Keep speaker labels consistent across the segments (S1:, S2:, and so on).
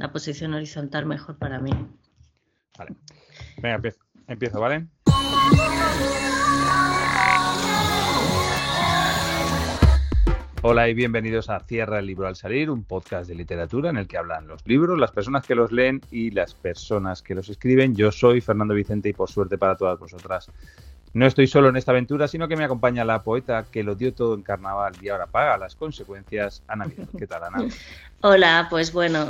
S1: la posición horizontal mejor para mí.
S2: Vale. Venga, empiezo, ¿vale? Hola y bienvenidos a Cierra el libro al salir, un podcast de literatura en el que hablan los libros, las personas que los leen y las personas que los escriben. Yo soy Fernando Vicente y por suerte para todas vosotras no estoy solo en esta aventura, sino que me acompaña la poeta que lo dio todo en carnaval y ahora paga las consecuencias, Ana ¿Qué tal, Ana?
S1: Hola, pues bueno,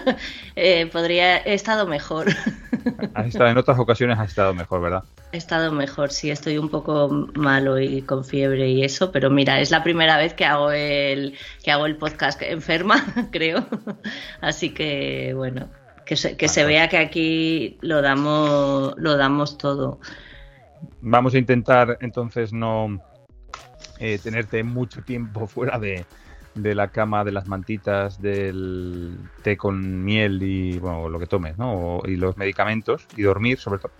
S1: eh, podría, he estado mejor.
S2: en otras ocasiones has estado mejor, ¿verdad?
S1: He estado mejor, sí, estoy un poco malo y con fiebre y eso, pero mira, es la primera vez que hago el, que hago el podcast enferma, creo. Así que, bueno, que se, que se vea que aquí lo damos, lo damos todo.
S2: Vamos a intentar entonces no eh, tenerte mucho tiempo fuera de, la cama, de las mantitas, del té con miel y bueno, lo que tomes, ¿no? y los medicamentos y dormir, sobre todo.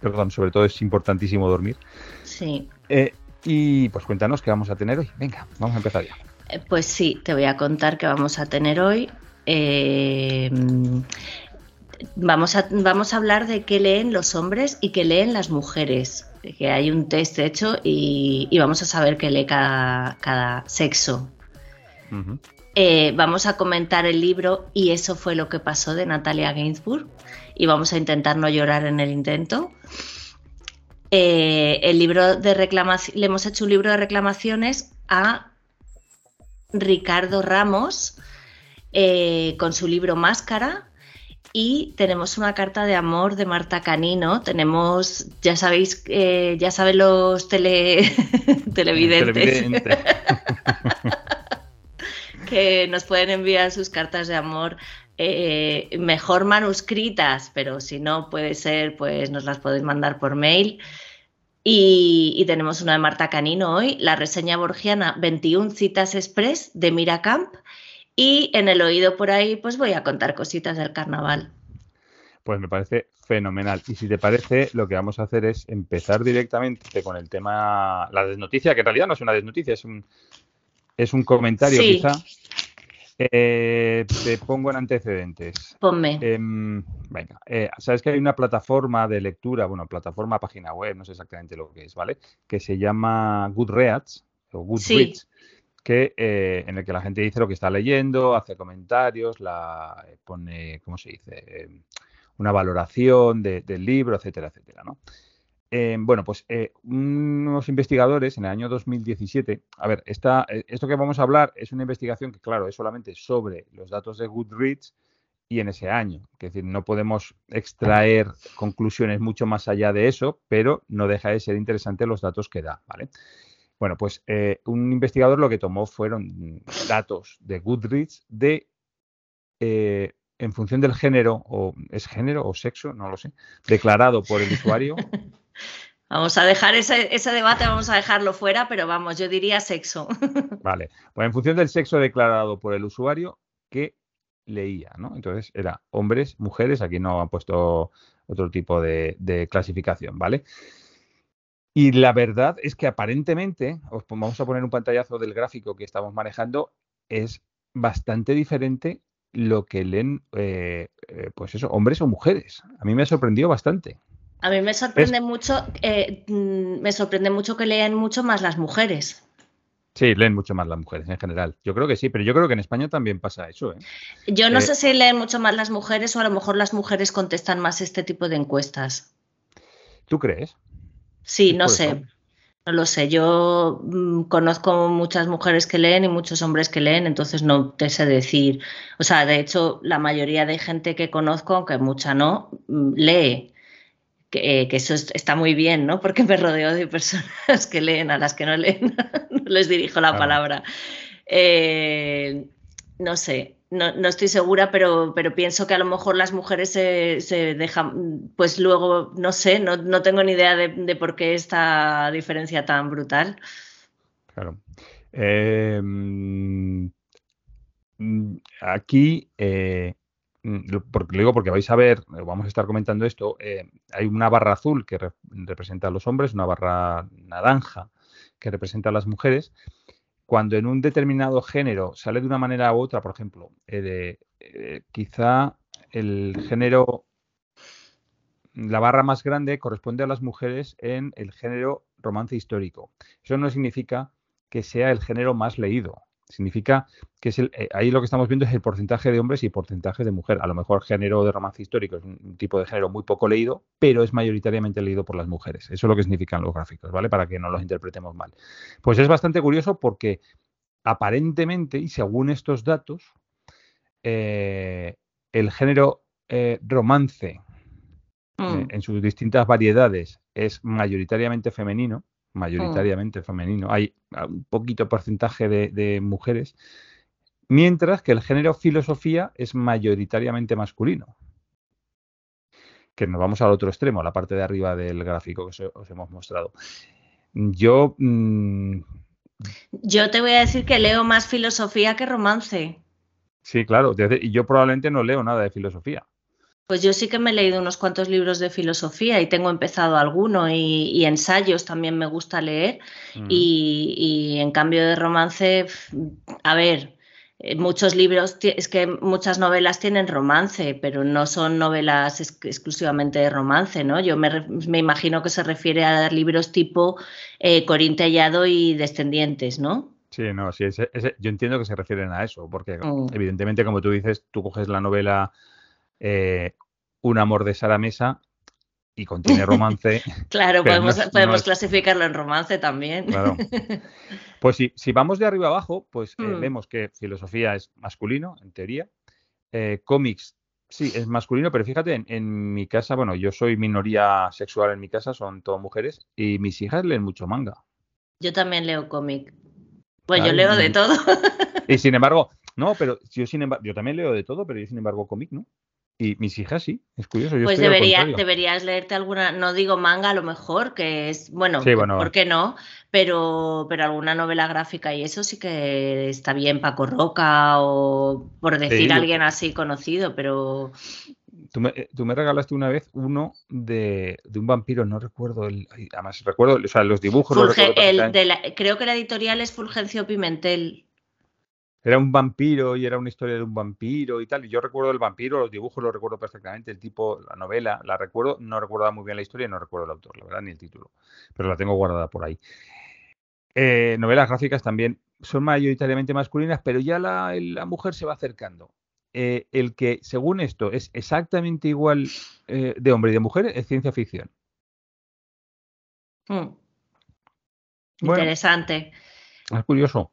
S2: Perdón, sobre todo es importantísimo dormir.
S1: Sí.
S2: Eh, y pues cuéntanos qué vamos a tener hoy. Venga, vamos a empezar ya.
S1: Eh, pues sí, te voy a contar qué vamos a tener hoy. vamos, a, vamos a hablar de qué leen los hombres y qué leen las mujeres que hay un test hecho y, vamos a saber qué lee cada, sexo. Eh, vamos a comentar el libro y eso fue lo que pasó de Natalia Gainsbourg y vamos a intentar no llorar en el intento. Eh, el libro de reclamación, le hemos hecho un libro de reclamaciones a Ricardo Ramos eh, con su libro Máscara y tenemos una carta de amor de Marta Canino. Tenemos, ya sabéis, eh, ya saben los tele, televidentes que nos pueden enviar sus cartas de amor eh, mejor manuscritas, pero si no puede ser, pues nos las podéis mandar por mail. Y, y, tenemos una de Marta Canino hoy, la reseña borgiana 21 citas express de Miracamp y en el oído por ahí, pues voy a contar cositas del carnaval.
S2: Pues me parece fenomenal. Y si te parece, lo que vamos a hacer es empezar directamente con el tema, la desnoticia, que en realidad no es una desnoticia, es un, es un comentario quizá. Eh, te pongo en antecedentes.
S1: Ponme.
S2: Em, venga, eh, sabes que hay una plataforma de lectura, bueno, plataforma, página web, no sé exactamente lo que es, ¿vale? Que se llama Goodreads o Goodreads que, eh, en el que la gente dice lo que está leyendo, hace comentarios, la eh, pone, ¿cómo se dice? Em, una valoración del libro, etcétera, etcétera, ¿no? Em, bueno, pues eh, unos investigadores en el año 2017, a ver, esta, esto que vamos a hablar es una investigación que, claro, es solamente sobre los datos de Goodreads y en ese año. Es decir, no podemos extraer conclusiones mucho más allá de eso, pero no deja de ser interesante los datos que da, ¿vale? Bueno, pues eh, un investigador lo que tomó fueron datos de Goodreads de eh, en función del género, o es género o sexo, no lo sé, declarado por el usuario.
S1: Vamos a dejar ese, debate, vamos a dejarlo fuera, pero vamos, yo diría sexo.
S2: Vale, pues en función del sexo declarado por el usuario, ¿qué leía? ¿no? Entonces era hombres, mujeres, aquí no han puesto otro tipo de, de clasificación, ¿vale? Y la verdad es que aparentemente, os vamos a poner un pantallazo del gráfico que estamos manejando, es bastante diferente lo que leen, eh, eh, pues eso, hombres o mujeres. A mí me ha sorprendido bastante.
S1: A mí me sorprende mucho, eh, mm, me sorprende mucho que leen mucho más las mujeres.
S2: Sí, leen mucho más las mujeres en general. Yo creo que sí, pero yo creo que en España también pasa eso.
S1: Yo no sé si leen mucho más las mujeres o a lo mejor las mujeres contestan más este tipo de encuestas.
S2: ¿Tú crees?
S1: Sí, no sé. No lo sé. Yo mm, conozco muchas mujeres que leen y muchos hombres que leen, entonces no te sé decir. O sea, de hecho, la mayoría de gente que conozco, aunque mucha no, mm, lee. Que, que, eso está muy bien, ¿no? Porque me rodeo de personas que leen, a las que no leen, no les dirijo la palabra. Eh, no sé, no, no, estoy segura, pero, pero pienso que a lo mejor las mujeres se, se dejan, pues luego, no sé, no, no tengo ni idea de, por qué esta diferencia tan brutal.
S2: Claro. Em, aquí, eh, porque, lo digo porque vais a ver, vamos a estar comentando esto, eh, hay una barra azul que representa a los hombres, una barra naranja que representa a las mujeres cuando en un determinado género sale de una manera u otra, por ejemplo, eh, eh, quizá el género, la barra más grande corresponde a las mujeres en el género romance histórico. Eso no significa que sea el género más leído. Significa que es el, eh, ahí lo que estamos viendo es el porcentaje de hombres y porcentaje de mujer. A lo mejor género de romance histórico es un tipo de género muy poco leído, pero es mayoritariamente leído por las mujeres. Eso es lo que significan los gráficos, ¿vale? Para que no los interpretemos mal. Pues es bastante curioso porque aparentemente, y según estos datos, eh, el género eh, romance mm. en sus distintas variedades es mayoritariamente femenino mayoritariamente femenino. Hay un poquito porcentaje de, mujeres, mientras que el género filosofía es mayoritariamente masculino. Que nos vamos al otro extremo, a la parte de arriba del gráfico que os, hemos mostrado. Yo. Mm,
S1: yo te voy a decir que leo más filosofía que romance.
S2: Sí, claro. Y yo probablemente no leo nada de filosofía.
S1: Pues yo sí que me he leído unos cuantos libros de filosofía y tengo empezado alguno y, ensayos también me gusta leer y, en cambio de romance, a ver, eh, muchos libros, es que muchas novelas tienen romance, pero no son novelas exclusivamente de romance, ¿no? Yo me, imagino que se refiere a libros tipo eh, Corintellado y Descendientes, ¿no?
S2: Sí, no, sí, yo entiendo que se refieren a eso, porque mm. evidentemente, como tú dices, tú coges la novela eh, un amor de Sara Mesa y contiene romance.
S1: claro, podemos, podemos clasificarlo en romance también. Claro.
S2: Pues si, si vamos de arriba abajo, pues eh, hmm. vemos que filosofía es masculino, en teoría. Eh, cómics, sí, es masculino, pero fíjate, en, mi casa, bueno, yo soy minoría sexual en mi casa, son todas mujeres, y mis hijas leen mucho manga.
S1: Yo también leo cómic. Pues yo leo de todo.
S2: y sin embargo, no, pero yo sin embargo, yo también leo de todo, pero yo sin embargo cómic, ¿no? Y mis hijas sí, es curioso.
S1: pues debería, deberías leerte alguna, no digo manga a lo mejor, que es, bueno, ¿por qué no? Pero, pero alguna novela gráfica y eso sí que está bien, Paco Roca o por decir alguien así conocido, pero...
S2: Tú me, eh, tú me, regalaste una vez uno de, de, un vampiro, no recuerdo, el, además recuerdo, o sea, los dibujos.
S1: creo que la editorial es Fulgencio Pimentel
S2: era un vampiro y era una historia de un vampiro y tal. Y yo recuerdo el vampiro, los dibujos los recuerdo perfectamente, el tipo, la novela, la recuerdo, no recuerdo muy bien la historia y no recuerdo el autor, la verdad, ni el título, pero la tengo guardada por ahí. Eh, novelas gráficas también son mayoritariamente masculinas, pero ya la, mujer se va acercando. Eh, el que, según esto, es exactamente igual eh, de hombre y de mujer es ciencia ficción.
S1: Hmm. Interesante.
S2: Es curioso.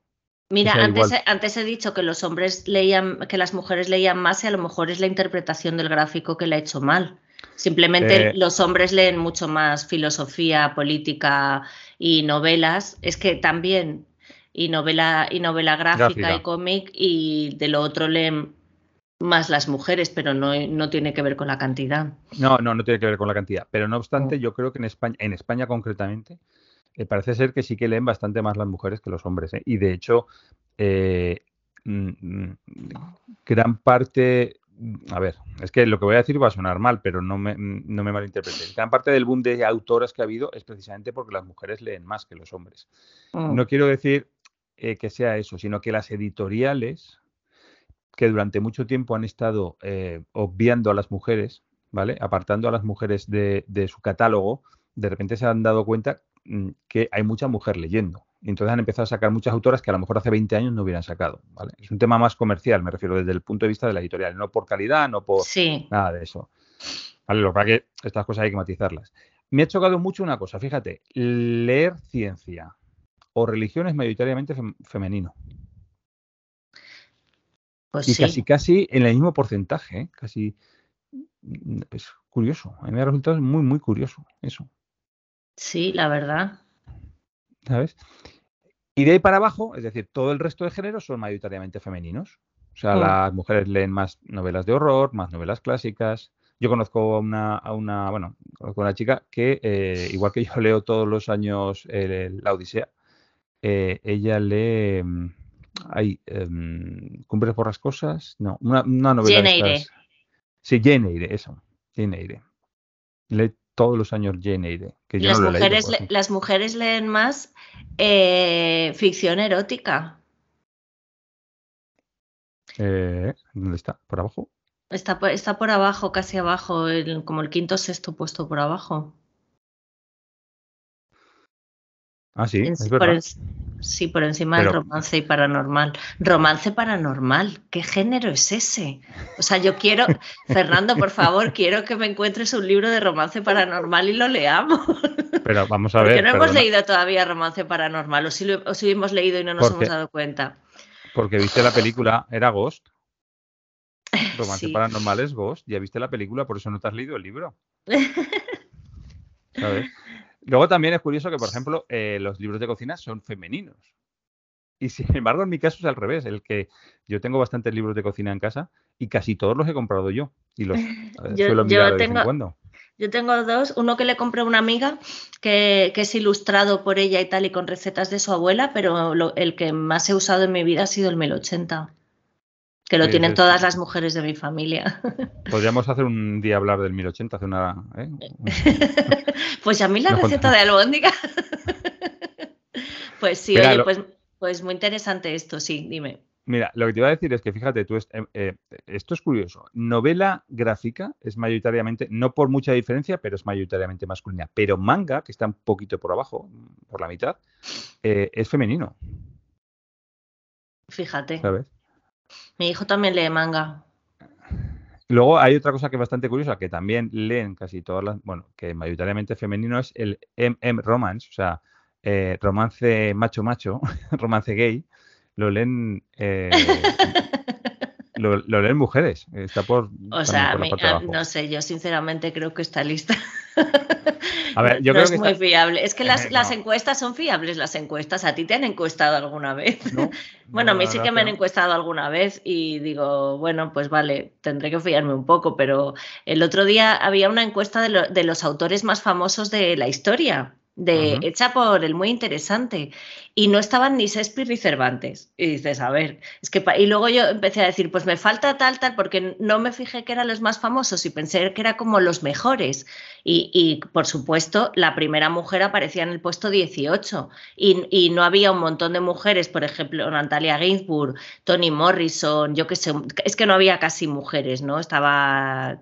S1: Mira, antes, antes, he dicho que los hombres leían, que las mujeres leían más y a lo mejor es la interpretación del gráfico que le ha hecho mal. Simplemente eh. los hombres leen mucho más filosofía, política y novelas. Es que también, y novela, y novela gráfica, y cómic, y de lo otro leen más las mujeres, pero no, no, tiene que ver con la cantidad.
S2: No, no, no tiene que ver con la cantidad. Pero no obstante, yo creo que en España, en España concretamente, eh, parece ser que sí que leen bastante más las mujeres que los hombres. ¿eh? Y de hecho, eh, mm, mm, gran parte, mm, a ver, es que lo que voy a decir va a sonar mal, pero no me, no me malinterpretéis. Gran parte del boom de autoras que ha habido es precisamente porque las mujeres leen más que los hombres. No quiero decir que sea eso, sino que las editoriales que durante mucho tiempo han estado obviando a las mujeres, ¿vale? Apartando a las mujeres de, de su catálogo, de repente se han dado cuenta que hay mucha mujer leyendo. Y entonces han empezado a sacar muchas autoras que a lo mejor hace 20 años no hubieran sacado. Es un tema más comercial, me refiero desde el punto de vista de la editorial, no por calidad, no por nada de eso. Vale, lo que estas cosas hay que matizarlas. Me ha chocado mucho una cosa, fíjate, leer ciencia o religión es mayoritariamente femenino. Pues y casi, casi en el mismo porcentaje, ¿eh? casi mm, es curioso. A mí me ha resultado muy, muy curioso eso.
S1: Sí, la verdad.
S2: ¿Sabes? Y de ahí para abajo, es decir, todo el resto de géneros son mayoritariamente femeninos. O sea, mm. las mujeres leen más novelas de horror, más novelas clásicas. Yo conozco a una, a una bueno, conozco a una chica que, eh, igual que yo leo todos los años la Odisea, eh, ella lee, hay em, Cumbres por las cosas, no, una, una novela. Jane Sí, Jane Eyre, eso, Jane Eyre. Lee todos los años Jane Eyre. Que
S1: las, mujeres las mujeres leen más eh, ficción erótica.
S2: Eh, ¿Dónde está? ¿Por abajo?
S1: Está, está por abajo, casi abajo, como el quinto o sexto puesto por abajo.
S2: Ah, sí, es verdad.
S1: Sí, por encima del romance y paranormal. Romance paranormal, ¿qué género es ese? O sea, yo quiero, Fernando, por favor, quiero que me encuentres un libro de romance paranormal y lo leamos.
S2: Pero vamos a ver.
S1: Porque no hemos leído todavía romance paranormal, o si lo hemos leído y no nos hemos dado cuenta.
S2: Porque viste la película, era Ghost. Romance paranormal es Ghost. Ya viste la película, por eso no te has leído el libro. ¿Sabes? Luego también es curioso que, por ejemplo, eh, los libros de cocina son femeninos. Y sin embargo, en mi caso es al revés, el que yo tengo bastantes libros de cocina en casa y casi todos los he comprado yo. Y los suelo mirar de vez en cuando.
S1: Yo tengo dos, uno que le compré a una amiga que, es ilustrado por ella y tal y con recetas de su abuela, pero el que más he usado en mi vida ha sido el 1080 que lo tienen todas las mujeres de mi familia.
S2: Podríamos hacer un día hablar del 1080, hacer una... ¿eh?
S1: pues a mí la receta de albóndiga... pues sí, oye, pues, pues muy interesante esto, sí, dime.
S2: Mira, lo que te iba a decir es que fíjate, tú, eh, eh, esto es curioso. Novela gráfica es mayoritariamente, no por mucha diferencia, pero es mayoritariamente masculina. Pero manga, que está un poquito por abajo, por la mitad, es femenino.
S1: Fíjate. ¿Sabes? Mi hijo también lee manga.
S2: Luego hay otra cosa que es bastante curiosa, que también leen casi todas las, bueno, que mayoritariamente femenino es el MM romance, o sea, eh, romance macho-macho, romance gay, lo leen eh, lo, leen mujeres. Está por.
S1: O sea, no sé, yo sinceramente creo que está lista.
S2: A ver, yo no
S1: es muy fiable. Es que las, eh, encuestas son fiables, las encuestas. ¿A ti te han encuestado alguna vez? bueno, a mí sí que me han encuestado alguna vez y digo, bueno, pues vale, tendré que fiarme un poco, pero el otro día había una encuesta de los autores más famosos de la historia de, hecha por el muy interesante. Y no estaban ni Shakespeare ni Cervantes. Y dices, a ver, es que. Y luego yo empecé a decir, pues me falta tal, tal, porque no me fijé que eran los más famosos y pensé que era como los mejores. Y, por supuesto, la primera mujer aparecía en el puesto 18. Y, no había un montón de mujeres, por ejemplo, Natalia Ginsburg, Toni Morrison, yo qué sé. Es que no había casi mujeres, ¿no? Estaba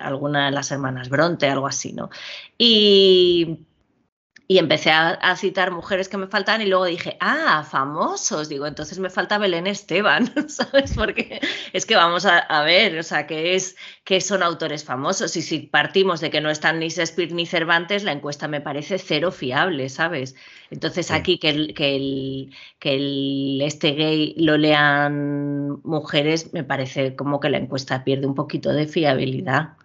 S1: alguna de las hermanas Bronte, algo así, ¿no? Y y empecé a, citar mujeres que me faltan y luego dije, ah, famosos. Digo, entonces me falta Belén Esteban, ¿sabes? Porque es que vamos a, ver, o sea, que, es, que son autores famosos. Y si partimos de que no están ni Shakespeare ni Cervantes, la encuesta me parece cero fiable, ¿sabes? Entonces aquí que, el, que, el, que el, este gay lo lean mujeres, me parece como que la encuesta pierde un poquito de fiabilidad.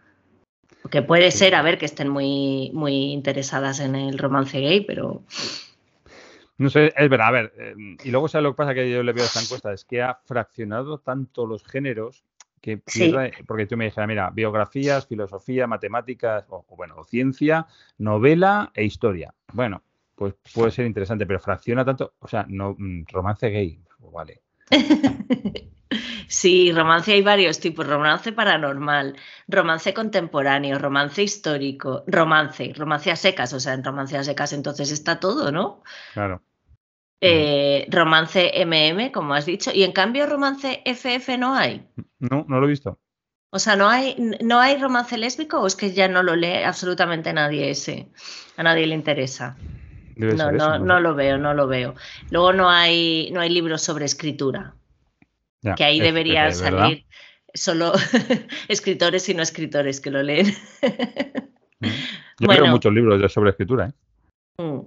S1: Que puede ser, a ver, que estén muy, muy interesadas en el romance gay, pero.
S2: No sé, es verdad, a ver, eh, y luego ¿sabes lo que pasa que yo le veo a esta encuesta? Es que ha fraccionado tanto los géneros que pierde, porque tú me dijeras, mira, biografías, filosofía, matemáticas, o, bueno, o ciencia, novela e historia. Bueno, pues puede ser interesante, pero fracciona tanto, o sea, no mm, romance gay, pues vale.
S1: Sí, romance hay varios tipos, romance paranormal, romance contemporáneo, romance histórico, romance, romance a secas, o sea, en romance a secas entonces está todo, ¿no?
S2: Claro.
S1: Eh, romance MM, como has dicho, y en cambio romance FF no hay.
S2: No, no lo he visto.
S1: O sea, ¿no hay, ¿no hay romance lésbico o es que ya no lo lee absolutamente nadie ese? A nadie le interesa. no, no, no, lo veo, no lo veo. Luego no hay, no hay libros sobre escritura que ahí deberían salir solo escritores y no escritores que lo leen.
S2: Mm. Yo bueno, muchos libros sobre escritura. ¿eh?
S1: Mm.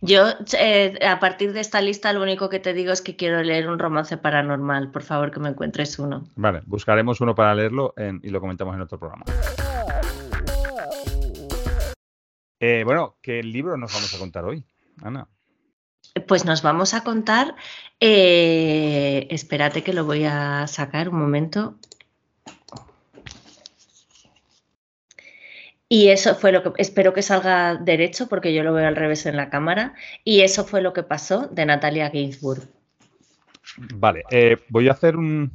S1: Yo, eh, a partir de esta lista, lo único que te digo es que quiero leer un romance paranormal. Por favor, que me encuentres uno.
S2: Vale, buscaremos uno para leerlo y lo comentamos en otro programa. Eh, bueno, ¿qué libro nos vamos a contar hoy, Ana?
S1: Pues nos vamos a contar, eh, espérate que lo voy a sacar un momento. Y eso fue lo que, espero que salga derecho porque yo lo veo al revés en la cámara. Y eso fue lo que pasó de Natalia Ginsburg.
S2: Vale, eh, voy a hacer un,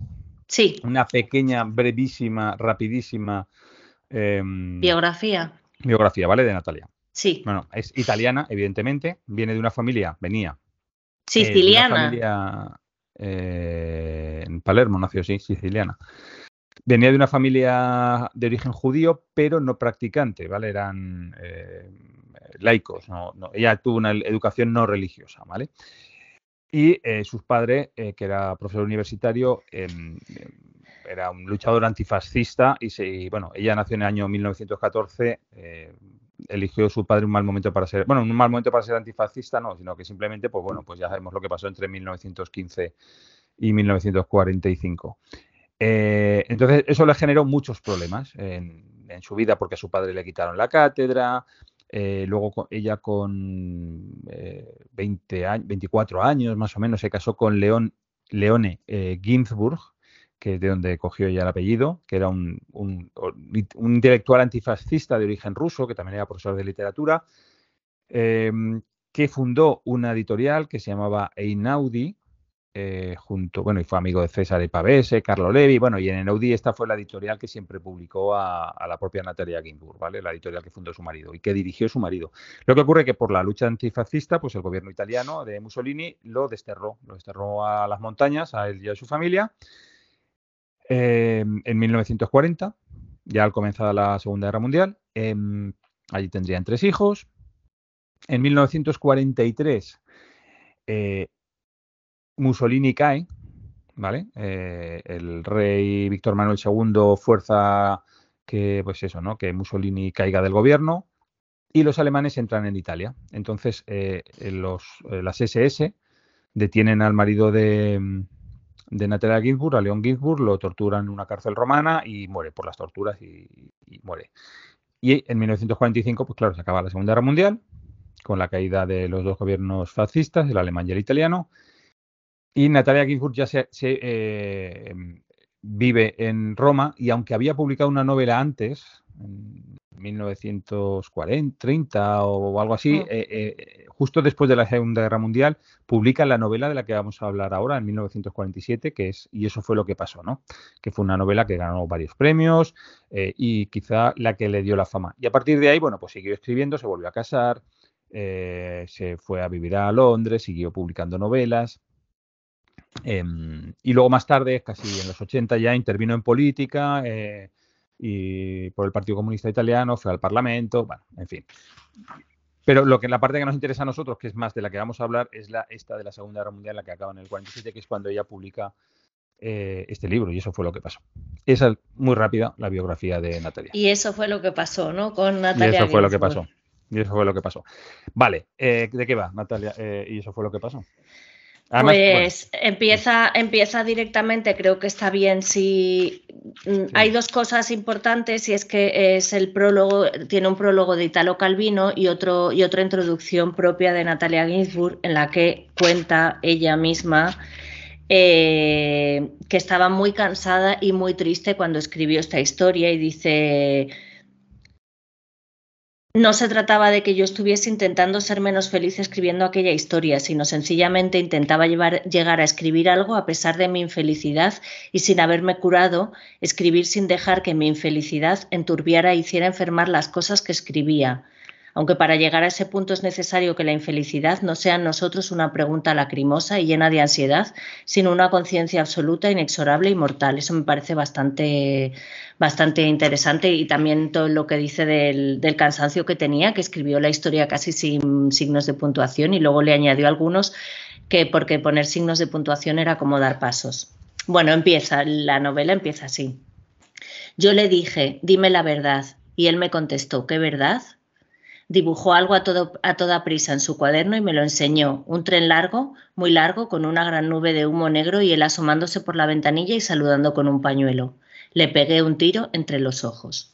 S1: sí.
S2: una pequeña, brevísima, rapidísima
S1: em, biografía.
S2: Biografía, ¿vale? De Natalia.
S1: Sí.
S2: Bueno, es italiana, evidentemente, viene de una familia, venía.
S1: Siciliana.
S2: Eh, familia, eh, en Palermo nació, sí, siciliana. venía de una familia de origen judío, pero no practicante, ¿vale? Eran eh, laicos, ella tuvo una educación no religiosa, ¿vale? Y sus padres, que era profesor universitario, em, era un luchador antifascista y, se, bueno, ella nació en el año 1914, eh, eligió su padre un mal momento para ser, bueno, un mal momento para ser antifascista, no, sino que simplemente, pues bueno, pues ya sabemos lo que pasó entre 1915 y 1945. Eh, entonces, eso le generó muchos problemas en, su vida porque a su padre le quitaron la cátedra, eh, luego ella con 20 años, 24 años más o menos se casó con León, Leone Ginsburg, que es de donde cogió ella el apellido, que era un, intelectual antifascista de origen ruso, que también era profesor de literatura, em, que fundó una editorial que se llamaba Einaudi, eh, junto, bueno, y fue amigo de César Pavese, Carlo Levi, bueno, y en Einaudi esta fue la editorial que siempre publicó a, la propia Natalia Ginsburg, ¿vale? La editorial que fundó su marido y que dirigió su marido. Lo que ocurre es que por la lucha antifascista, pues el gobierno italiano de Mussolini lo desterró, lo desterró a las montañas, a él y a su familia, Em, en 1940, ya al comenzar la Segunda Guerra Mundial. Em, allí tendrían tres hijos. En 1943, eh, Mussolini cae, ¿vale? Eh, el rey Víctor Manuel II fuerza que, pues eso, ¿no? Que Mussolini caiga del gobierno y los alemanes entran en Italia. Entonces, eh, las SS detienen al marido de, de Natalia Ginsburg, a León Ginsburg, lo torturan en una cárcel romana y muere por las torturas y, muere. Y en 1945, pues claro, se acaba la Segunda Guerra Mundial, con la caída de los dos gobiernos fascistas, el alemán y el italiano. Y Natalia Ginsburg ya se, eh, vive en Roma y aunque había publicado una novela antes, 1940, 30 o algo así, mm. eh, eh, justo después de la Segunda Guerra Mundial, publica la novela de la que vamos a hablar ahora, en 1947, que es, y eso fue lo que pasó, ¿no? Que fue una novela que ganó varios premios eh, y quizá la que le dio la fama. Y a partir de ahí, bueno, pues siguió escribiendo, se volvió a casar, se fue a vivir a Londres, siguió publicando novelas. Em, y luego más tarde, casi en los 80 ya, intervino en política, y por el Partido Comunista Italiano, fue al Parlamento, bueno, en fin. Pero lo que la parte que nos interesa a nosotros, que es más de la que vamos a hablar, es la esta de la Segunda Guerra Mundial, la que acaba en el 47, que es cuando ella publica eh, este libro, y eso fue lo que pasó. Esa es muy rápida la biografía de Natalia.
S1: Y eso fue lo que pasó, ¿no? Con Natalia.
S2: Y eso fue lo que pasó. Y eso fue lo que pasó. Vale, eh, ¿de qué va, Natalia? Eh, y eso fue lo que pasó
S1: pues empieza, empieza directamente, creo que está bien si mm, hay dos cosas importantes y es que es el prólogo, tiene un prólogo de Italo Calvino y, otro, y otra introducción propia de Natalia Ginsburg en la que cuenta ella misma eh, que estaba muy cansada y muy triste cuando escribió esta historia y dice no se trataba de que yo estuviese intentando ser menos feliz escribiendo aquella historia, sino sencillamente intentaba llegar a escribir algo a pesar de mi infelicidad y sin haberme curado, escribir sin dejar que mi infelicidad enturbiara e hiciera enfermar las cosas que escribía aunque para llegar a ese punto es necesario que la infelicidad no sea en nosotros una pregunta lacrimosa y llena de ansiedad, sino una conciencia absoluta, inexorable y mortal. Eso me parece bastante, bastante interesante y también todo lo que dice del, del cansancio que tenía, que escribió la historia casi sin signos de puntuación y luego le añadió algunos que porque poner signos de puntuación era como dar pasos. Bueno, empieza, la novela empieza así. Yo le dije, dime la verdad, y él me contestó, ¿qué verdad? Dibujó algo a, toda prisa en su cuaderno y me lo enseñó. Un tren largo, muy largo, con una gran nube de humo negro y él asomándose por la ventanilla y saludando con un pañuelo. Le pegué un tiro entre los ojos.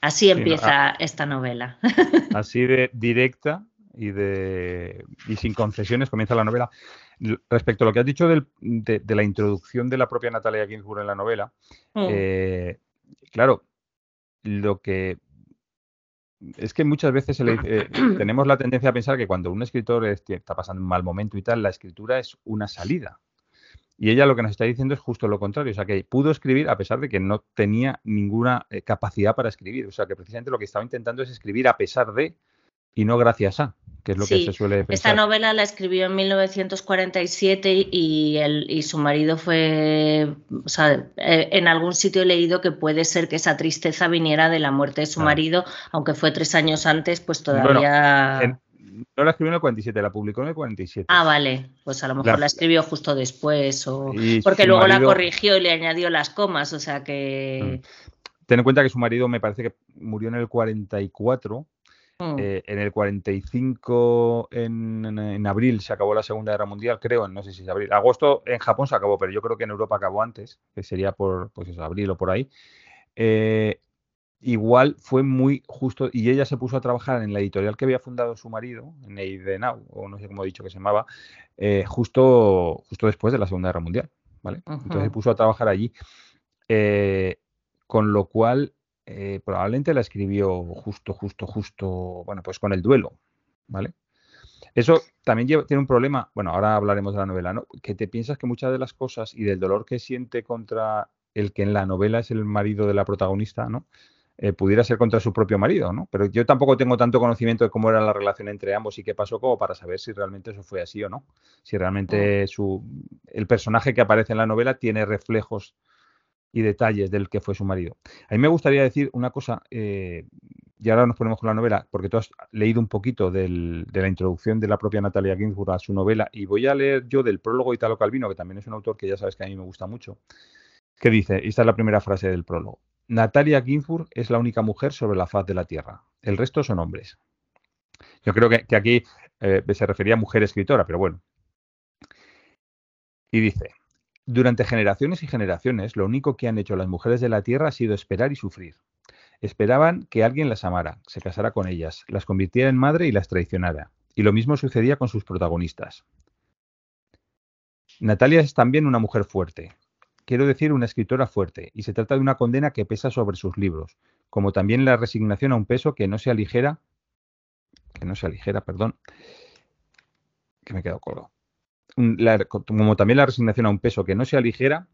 S1: Así empieza esta novela.
S2: Así de directa y, de, y sin concesiones comienza la novela. Respecto a lo que has dicho de, la introducción de la propia Natalia Ginsburg en la novela, mm. eh, claro, lo que es que muchas veces eh, tenemos la tendencia a pensar que cuando un escritor está pasando un mal momento y tal, la escritura es una salida. Y ella lo que nos está diciendo es justo lo contrario, o sea, que pudo escribir a pesar de que no tenía ninguna eh, capacidad para escribir, o sea, que precisamente lo que estaba intentando es escribir a pesar de y no gracias a, que es lo que se suele pensar.
S1: Esta novela la escribió en 1947 y, el, y su marido fue, o sea, eh, en algún sitio he leído que puede ser que esa tristeza viniera de la muerte de su marido, aunque fue tres años antes, pues todavía...
S2: no la escribió en el 47, la publicó en el 47.
S1: Ah, vale, pues a lo mejor la, escribió justo después, o porque luego la corrigió y le añadió las comas, o sea que... Mm.
S2: Ten en cuenta que su marido me parece que murió en el 44 Mm. Eh, en el 45, en, abril, se acabó la Segunda Guerra Mundial, creo, no sé si es abril. Agosto en Japón se acabó, pero yo creo que en Europa acabó antes, que sería por pues eso, abril o por ahí. Eh, igual fue muy justo, y ella se puso a trabajar en la editorial que había fundado su marido, en Eidenau, o no sé cómo he dicho que se llamaba, eh, justo, justo después de la Segunda Guerra Mundial. ¿vale? Entonces se puso a trabajar allí. con lo cual eh, probablemente la escribió justo, justo, justo, bueno, pues con el duelo, ¿vale? Eso también tiene un problema, bueno, ahora hablaremos de la novela, ¿no? Que te piensas que muchas de las cosas y del dolor que siente contra el que en la novela es el marido de la protagonista, ¿no? Eh, pudiera ser contra su propio marido, ¿no? Pero yo tampoco tengo tanto conocimiento de cómo era la relación entre ambos y qué pasó como para saber si realmente eso fue así o no. Si realmente mm. su, el personaje que aparece en la novela tiene reflejos y detalles del que fue su marido. A mí me gustaría decir una cosa, eh, y ahora nos ponemos con la novela, porque tú has leído un poquito de la introducción de la propia Natalia Ginsburg a su novela, y voy a leer yo del prólogo Italo Calvino, que también es un autor que ya sabes que a mí me gusta mucho, que dice, y esta es la primera frase del prólogo, Natalia Ginsburg es la única mujer sobre la faz de la Tierra, el resto son hombres. Yo creo que, aquí eh, se refería a mujer escritora, pero bueno. Y dice, durante generaciones y generaciones, lo único que han hecho las mujeres de la Tierra ha sido esperar y sufrir. Esperaban que alguien las amara, se casara con ellas, las convirtiera en madre y las traicionara. Y lo mismo sucedía con sus protagonistas. Natalia es también una mujer fuerte, quiero decir una escritora fuerte, y se trata de una condena que pesa sobre sus libros, como también la resignación a un peso que no sea ligera, que no sea ligera, perdón, que me he quedado como también la resignación a un peso que no sea ligera,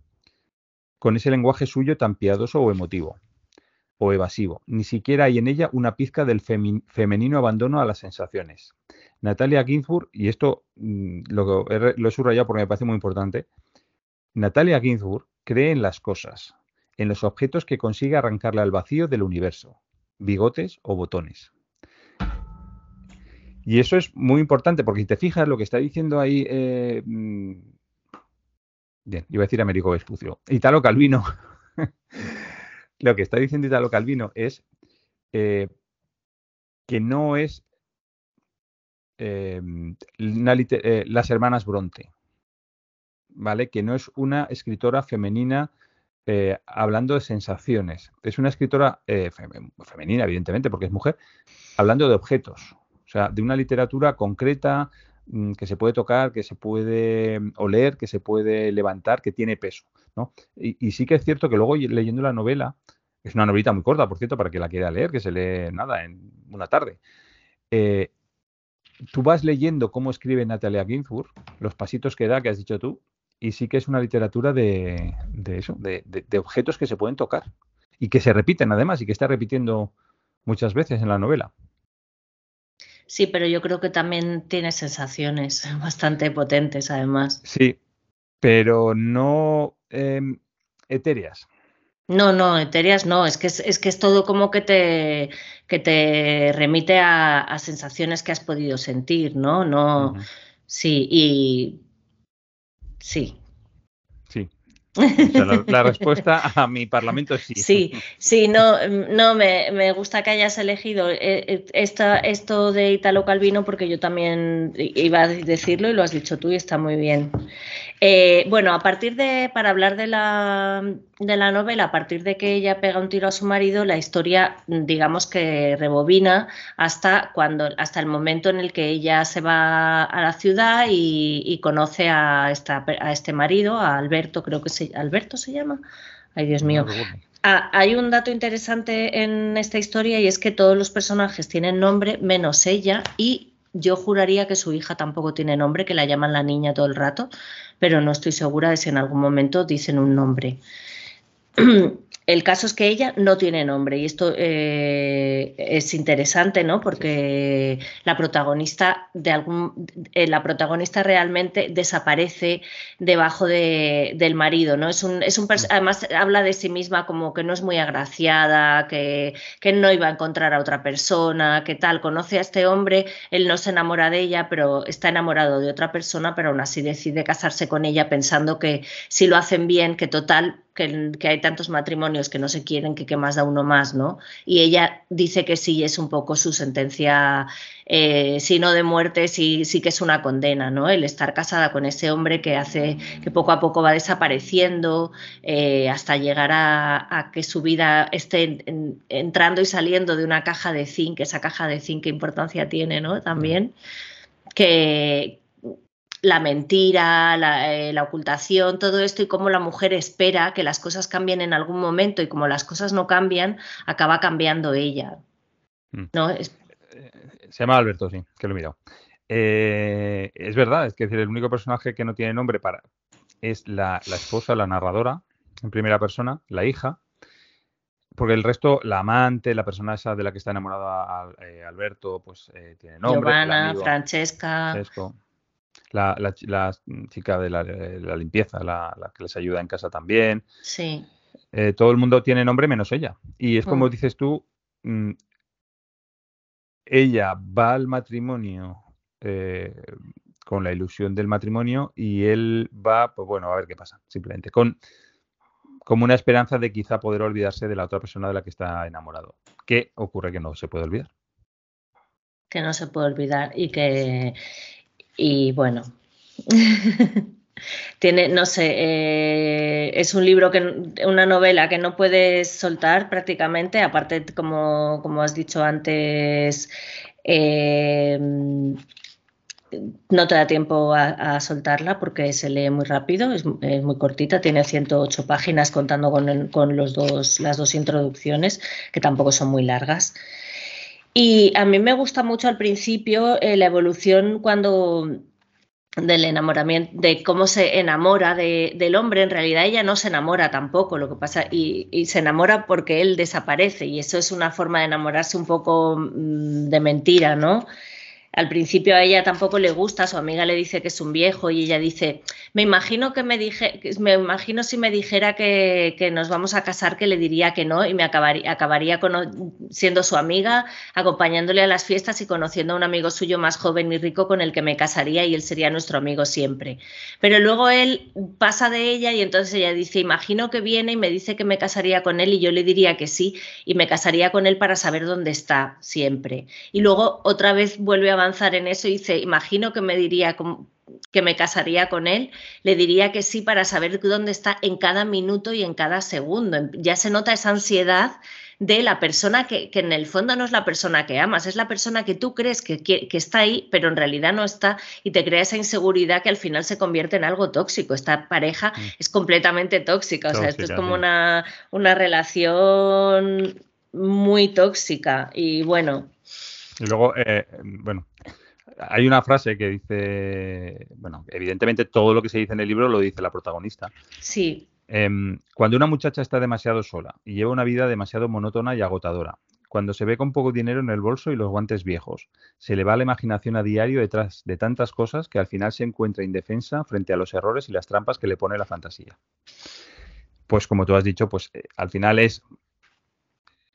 S2: con ese lenguaje suyo tan piadoso o emotivo o evasivo. Ni siquiera hay en ella una pizca del femenino abandono a las sensaciones. Natalia Ginsburg, y esto mm, lo, he, subrayado porque me parece muy importante, Natalia Ginsburg cree en las cosas, en los objetos que consigue arrancarle al vacío del universo, bigotes o botones. Y eso es muy importante porque si te fijas lo que está diciendo ahí, eh, mm, bien, iba a decir Américo Vespucio, Italo Calvino, lo que está diciendo Italo Calvino es eh, que no es em, eh, las hermanas Bronte, ¿vale? Que no es una escritora femenina hablando de sensaciones. Es una escritora femenina, evidentemente, porque es mujer, hablando de objetos. Sea, de una literatura concreta mm, que se puede tocar, que se puede mm, oler, que se puede levantar, que tiene peso. ¿no? Y, sí que es cierto que luego leyendo la novela, es una novelita muy corta, por cierto, para que la quiera leer, que se lee nada en una tarde. Eh, tú vas leyendo cómo escribe Natalia Ginsburg, los pasitos que da, que has dicho tú, y sí que es una literatura de, eso, de, objetos que se pueden tocar y que se repiten además y que está repitiendo muchas veces en la novela.
S1: Sí, pero yo creo que también tiene sensaciones bastante potentes, además.
S2: Sí, pero no em, etéreas.
S1: No, no, etéreas no, es que es, que es todo como que te, que te remite a, sensaciones que has podido sentir, ¿no? No, sí, y sí,
S2: la, respuesta a mi parlamento es sí.
S1: Sí, sí, no, no me, gusta que hayas elegido eh, eh, esta, esto de Italo Calvino porque yo también iba a decirlo y lo has dicho tú y está muy bien. Eh, bueno, a partir de, para hablar de la, de la novela, a partir de que ella pega un tiro a su marido, la historia, digamos que rebobina hasta cuando, hasta el momento en el que ella se va a la ciudad y, conoce a, esta, a este marido, a Alberto, creo que se, Alberto se llama. Ay, Dios mío. Ah, hay un dato interesante en esta historia y es que todos los personajes tienen nombre menos ella y yo juraría que su hija tampoco tiene nombre, que la llaman la niña todo el rato, pero no estoy segura de si en algún momento dicen un nombre. el caso es que ella no tiene nombre y esto eh, es interesante, ¿no? Porque la protagonista de algún, eh, la protagonista realmente desaparece debajo del marido, ¿no? Es un, es un además habla de sí misma como que no es muy agraciada, que, que no iba a encontrar a otra persona, que tal, conoce a este hombre, él no se enamora de ella, pero está enamorado de otra persona, pero aún así decide casarse con ella pensando que si lo hacen bien, que total que, hay tantos matrimonios que no se quieren, que qué más da uno más, ¿no? Y ella dice que sí, es un poco su sentencia, eh, si no de muerte, sí, sí que es una condena, ¿no? El estar casada con ese hombre que hace que poco a poco va desapareciendo eh, hasta llegar a, que su vida esté entrando y saliendo de una caja de zinc, esa caja de zinc, qué importancia tiene, ¿no? También. Que, la mentira, eh, la, ocultación, todo esto y cómo la mujer espera que las cosas cambien en algún momento y como las cosas no cambian, acaba cambiando ella.
S2: Mm. ¿No? Eh, se llama Alberto, sí, que lo he mirado. Eh, es verdad, es que decir, el único personaje que no tiene nombre para es la, esposa, la narradora, en primera persona, la hija, porque el resto, la amante, la persona esa de la que está enamorada Alberto, pues tiene nombre.
S1: Giovanna, Francesca
S2: la, chica de la, limpieza, la, que les ayuda en casa también.
S1: Sí.
S2: Eh, todo el mundo tiene nombre menos ella. Y es como mm. dices tú, mm, ella va al matrimonio eh, con la ilusión del matrimonio y él va, pues bueno, a ver qué pasa, simplemente, con como una esperanza de quizá poder olvidarse de la otra persona de la que está enamorado. ¿Qué ocurre que no se puede olvidar?
S1: Que no se puede olvidar y que, y bueno, tiene, no sé, eh, es un libro que, una novela que no puedes soltar prácticamente, aparte, como, como has dicho antes, eh, no te da tiempo a, soltarla porque se lee muy rápido, es, muy cortita, tiene 108 páginas contando con, con, los dos, las dos introducciones, que tampoco son muy largas. Y a mí me gusta mucho al principio eh, la evolución cuando del enamoramiento, de cómo se enamora del hombre, en realidad ella no se enamora tampoco, lo que pasa, y, y, se enamora porque él desaparece, y eso es una forma de enamorarse un poco mm, de mentira, ¿no? Al principio a ella tampoco le gusta, su amiga le dice que es un viejo y ella dice, me imagino que me dije, me imagino si me dijera que, nos vamos a casar que le diría que no y me acabaría, acabaría siendo su amiga, acompañándole a las fiestas y conociendo a un amigo suyo más joven y rico con el que me casaría y él sería nuestro amigo siempre. Pero luego él pasa de ella y entonces ella dice, imagino que viene y me dice que me casaría con él y yo le diría que sí y me casaría con él para saber dónde está siempre. Y luego otra vez vuelve a avanzar en eso y dice, imagino que me diría que me casaría con él, le diría que sí para saber dónde está en cada minuto y en cada segundo. Ya se nota esa ansiedad de la persona que, en el fondo no es la persona que amas, es la persona que tú crees que, que, está ahí, pero en realidad no está y te crea esa inseguridad que al final se convierte en algo tóxico. Esta pareja mm. es completamente tóxica, o sea, esto es como una, una relación muy tóxica y bueno.
S2: Y luego, eh, bueno, hay una frase que dice, bueno, evidentemente todo lo que se dice en el libro lo dice la protagonista.
S1: Sí.
S2: Em, cuando una muchacha está demasiado sola y lleva una vida demasiado monótona y agotadora, cuando se ve con poco dinero en el bolso y los guantes viejos, se le va la imaginación a diario detrás de tantas cosas que al final se encuentra indefensa frente a los errores y las trampas que le pone la fantasía. Pues como tú has dicho, pues eh, al final es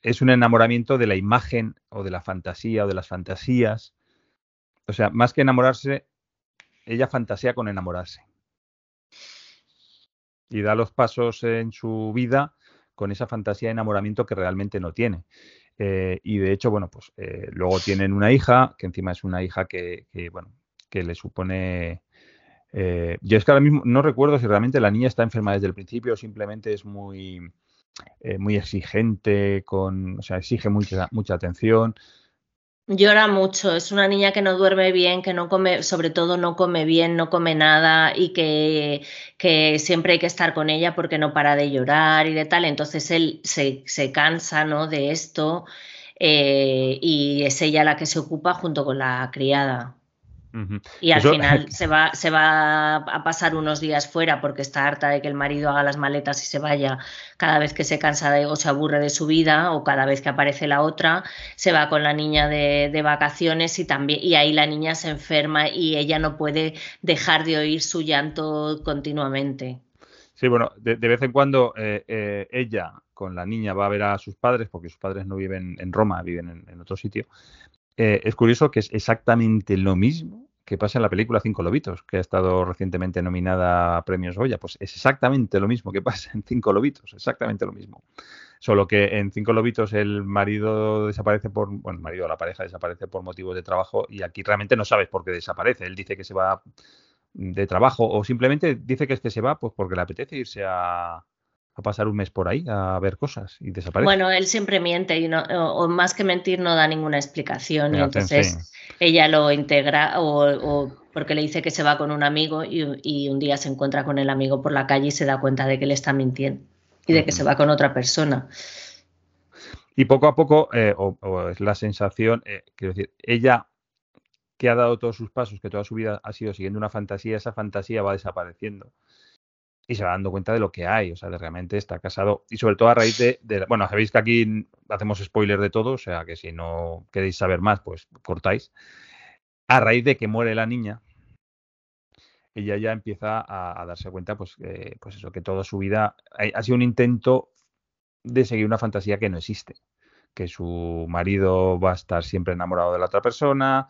S2: es un enamoramiento de la imagen o de la fantasía o de las fantasías o sea, más que enamorarse, ella fantasea con enamorarse. Y da los pasos en su vida con esa fantasía de enamoramiento que realmente no tiene. Eh, y de hecho, bueno, pues eh, luego tienen una hija, que encima es una hija que, bueno, que le supone... Eh, yo es que ahora mismo no recuerdo si realmente la niña está enferma desde el principio o simplemente es muy, muy exigente, con, o sea, exige mucha, mucha atención.
S1: Llora mucho, es una niña que no duerme bien, que no come, sobre todo no come bien, no come nada y que, que siempre hay que estar con ella porque no para de llorar y de tal. Entonces él se, se cansa ¿no? de esto eh, y es ella la que se ocupa junto con la criada. Y al final se va, se va a pasar unos días fuera porque está harta de que el marido haga las maletas y se vaya cada vez que se cansa de, o se aburre de su vida o cada vez que aparece la otra, se va con la niña de, vacaciones y también y ahí la niña se enferma y ella no puede dejar de oír su llanto continuamente.
S2: Sí, bueno, de, vez en cuando eh, eh, ella con la niña va a ver a sus padres, porque sus padres no viven en Roma, viven en, otro sitio. Eh, es curioso que es exactamente lo mismo que pasa en la película Cinco Lobitos, que ha estado recientemente nominada a premios Goya. Pues es exactamente lo mismo que pasa en Cinco Lobitos, exactamente lo mismo. Solo que en Cinco Lobitos el marido desaparece por, bueno, el marido o la pareja desaparece por motivos de trabajo y aquí realmente no sabes por qué desaparece. Él dice que se va de trabajo o simplemente dice que es que se va pues porque le apetece irse a, a pasar un mes por ahí a ver cosas y desaparece.
S1: Bueno, él siempre miente y no, o, más que mentir no da ninguna explicación y entonces ella lo integra o, porque le dice que se va con un amigo y, un día se encuentra con el amigo por la calle y se da cuenta de que le está mintiendo y de que se va con otra persona.
S2: Y poco a poco, eh, o, es la sensación, eh, quiero decir, ella que ha dado todos sus pasos, que toda su vida ha sido siguiendo una fantasía, esa fantasía va desapareciendo y se va dando cuenta de lo que hay, o sea, de realmente está casado y sobre todo a raíz de, bueno, sabéis que aquí hacemos spoiler de todo, o sea, que si no queréis saber más, pues cortáis. A raíz de que muere la niña, ella ya empieza a, darse cuenta, pues, pues eso, que toda su vida ha, sido un intento de seguir una fantasía que no existe, que su marido va a estar siempre enamorado de la otra persona,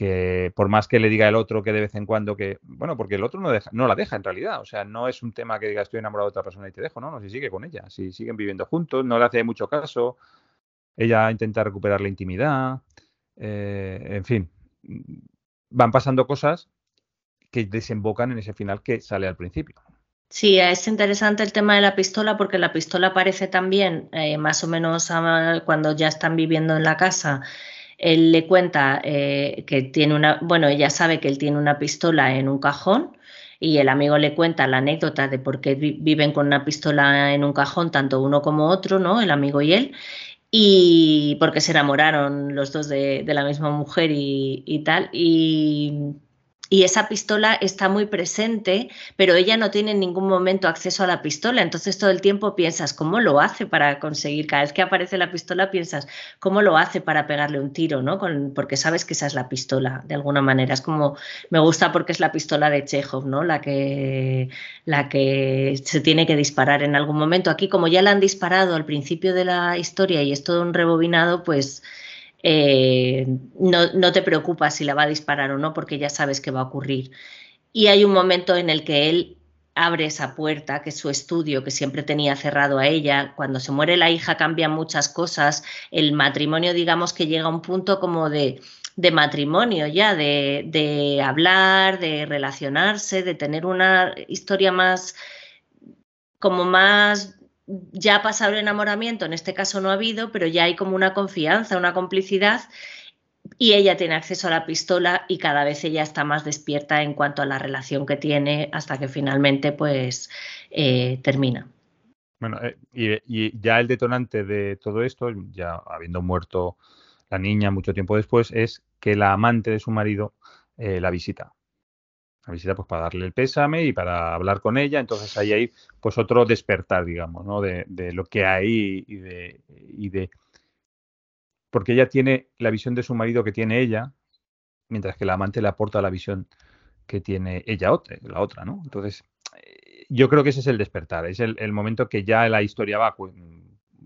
S2: que por más que le diga el otro que de vez en cuando que, bueno, porque el otro no, deja, no la deja en realidad, o sea, no es un tema que diga estoy enamorado de otra persona y te dejo, no, no, si sigue con ella, si siguen viviendo juntos, no le hace mucho caso, ella intenta recuperar la intimidad, eh, en fin, van pasando cosas que desembocan en ese final que sale al principio.
S1: Sí, es interesante el tema de la pistola porque la pistola aparece también eh, más o menos cuando ya están viviendo en la casa él le cuenta eh, que tiene una, bueno, ella sabe que él tiene una pistola en un cajón y el amigo le cuenta la anécdota de por qué viven con una pistola en un cajón, tanto uno como otro, ¿no? El amigo y él. Y porque se enamoraron los dos de, la misma mujer y, y tal. Y y esa pistola está muy presente, pero ella no tiene en ningún momento acceso a la pistola. Entonces todo el tiempo piensas, ¿cómo lo hace para conseguir? Cada vez que aparece la pistola piensas, ¿cómo lo hace para pegarle un tiro? ¿no? porque sabes que esa es la pistola, de alguna manera. Es como, me gusta porque es la pistola de Chekhov, ¿no? La que, la que se tiene que disparar en algún momento. Aquí, como ya la han disparado al principio de la historia y es todo un rebobinado, pues eh, no, te preocupas si la va a disparar o no, porque ya sabes que va a ocurrir. Y hay un momento en el que él abre esa puerta, que es su estudio, que siempre tenía cerrado a ella. Cuando se muere la hija cambian muchas cosas. El matrimonio, digamos que llega a un punto como de, de matrimonio ya, de, de, hablar, de relacionarse, de tener una historia más, como más ya ha pasado el enamoramiento, en este caso no ha habido, pero ya hay como una confianza, una complicidad y ella tiene acceso a la pistola y cada vez ella está más despierta en cuanto a la relación que tiene hasta que finalmente pues eh, termina.
S2: Bueno, eh, y, ya el detonante de todo esto, ya habiendo muerto la niña mucho tiempo después, es que la amante de su marido eh, la visita visita pues para darle el pésame y para hablar con ella. Entonces ahí hay pues otro despertar, digamos, ¿no? De, lo que hay y de, y de... Porque ella tiene la visión de su marido que tiene ella, mientras que la amante le aporta la visión que tiene ella otra, la otra, ¿no? Entonces, eh, yo creo que ese es el despertar, es el, momento que ya la historia va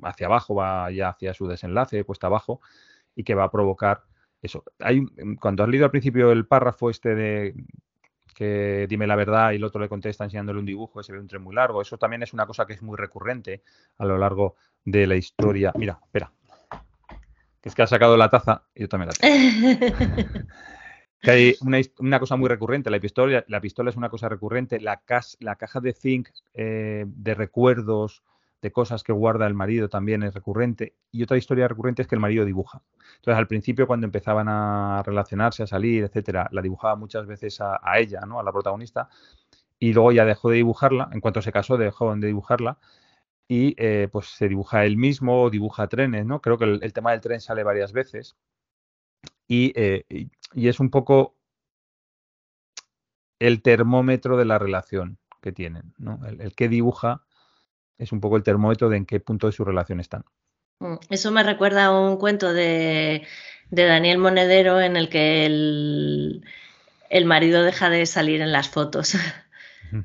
S2: hacia abajo, va ya hacia su desenlace, cuesta abajo, y que va a provocar eso. Hay, cuando has leído al principio el párrafo este de que dime la verdad y el otro le contesta enseñándole un dibujo y se ve un tren muy largo. Eso también es una cosa que es muy recurrente a lo largo de la historia. Mira, espera. Que es que ha sacado la taza y yo también la tengo. que hay una, cosa muy recurrente. La pistola, la pistola es una cosa recurrente. La, la caja de zinc eh, de recuerdos, de cosas que guarda el marido también es recurrente. Y otra historia recurrente es que el marido dibuja. Entonces, al principio, cuando empezaban a relacionarse, a salir, etcétera, la dibujaba muchas veces a, ella, ¿no? A la protagonista. Y luego ya dejó de dibujarla. En cuanto se casó, dejó de dibujarla. Y eh, pues se dibuja él mismo, dibuja trenes, ¿no? Creo que el, tema del tren sale varias veces. Y, eh, y, es un poco el termómetro de la relación que tienen. ¿no? El, que dibuja es un poco el termómetro de en qué punto de su relación están.
S1: Mm, eso me recuerda a un cuento de, de Daniel Monedero en el que el, el marido deja de salir en las fotos.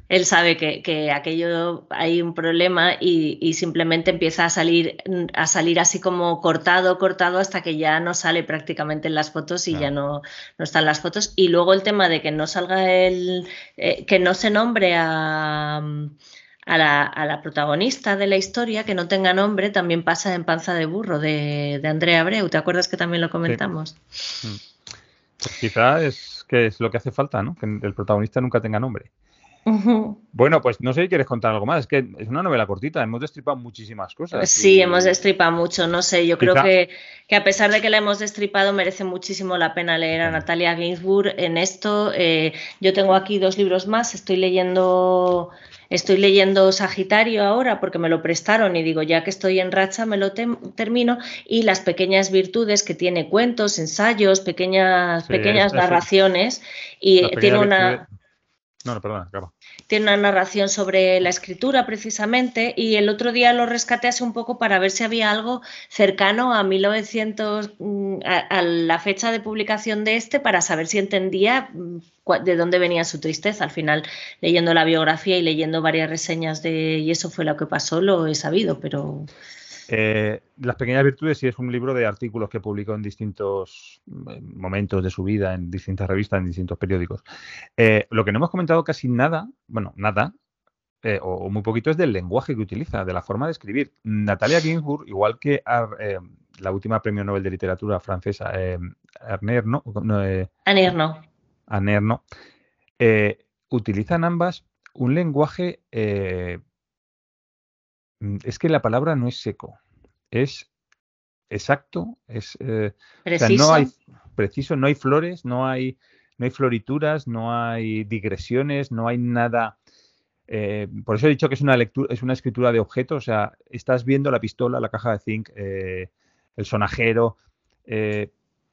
S1: Él sabe que, aquello hay un problema y, simplemente empieza a salir, a salir así como cortado, cortado, hasta que ya no sale prácticamente en las fotos y ya no, no están las fotos. Y luego el tema de que no salga el, eh, que no se nombre a, a, la, protagonista de la historia, que no tenga nombre, también pasa en Panza de Burro de, Andrea Abreu. ¿Te acuerdas que también lo comentamos?
S2: Mm. Pues quizá es que es lo que hace falta, ¿no? Que el protagonista nunca tenga nombre. Bueno, pues no sé si quieres contar algo más. Es que es una novela cortita, hemos destripado muchísimas cosas.
S1: Sí, hemos destripado mucho, no sé. Yo creo que, que, a pesar de que la hemos destripado, merece muchísimo la pena leer a Natalia Ginsburg en esto. Eh, yo tengo aquí dos libros más, estoy leyendo. Estoy leyendo Sagitario ahora porque me lo prestaron y digo, ya que estoy en racha, me lo termino. Y las pequeñas virtudes que tiene cuentos, ensayos, pequeñas, pequeñas narraciones. Y tiene una.
S2: No, no, perdona, acaba.
S1: Tiene una narración sobre la escritura precisamente y el otro día lo rescaté así un poco para ver si había algo cercano a 1900, mm, a, la fecha de publicación de este, para saber si entendía mm, de dónde venía su tristeza. Al final, leyendo la biografía y leyendo varias reseñas de y eso fue lo que pasó, lo he sabido, pero...
S2: Eh, Las pequeñas virtudes sí es un libro de artículos que publicó en distintos eh, momentos de su vida, en distintas revistas, en distintos periódicos. Eh, lo que no hemos comentado casi nada, bueno, nada, o, muy poquito, es del lenguaje que utiliza, de la forma de escribir. Natalia Ginsburg, igual que la última premio Nobel de Literatura francesa, Arner, ¿no?
S1: Anerno.
S2: Anerno. utilizan ambas un lenguaje es que la palabra no es seco, es exacto, es
S1: eh, no
S2: hay preciso, no hay flores, no hay, no hay florituras, no hay digresiones, no hay nada. Eh, por eso he dicho que es una lectura, es una escritura de objetos, o sea, estás viendo la pistola, la caja de zinc, eh, el sonajero.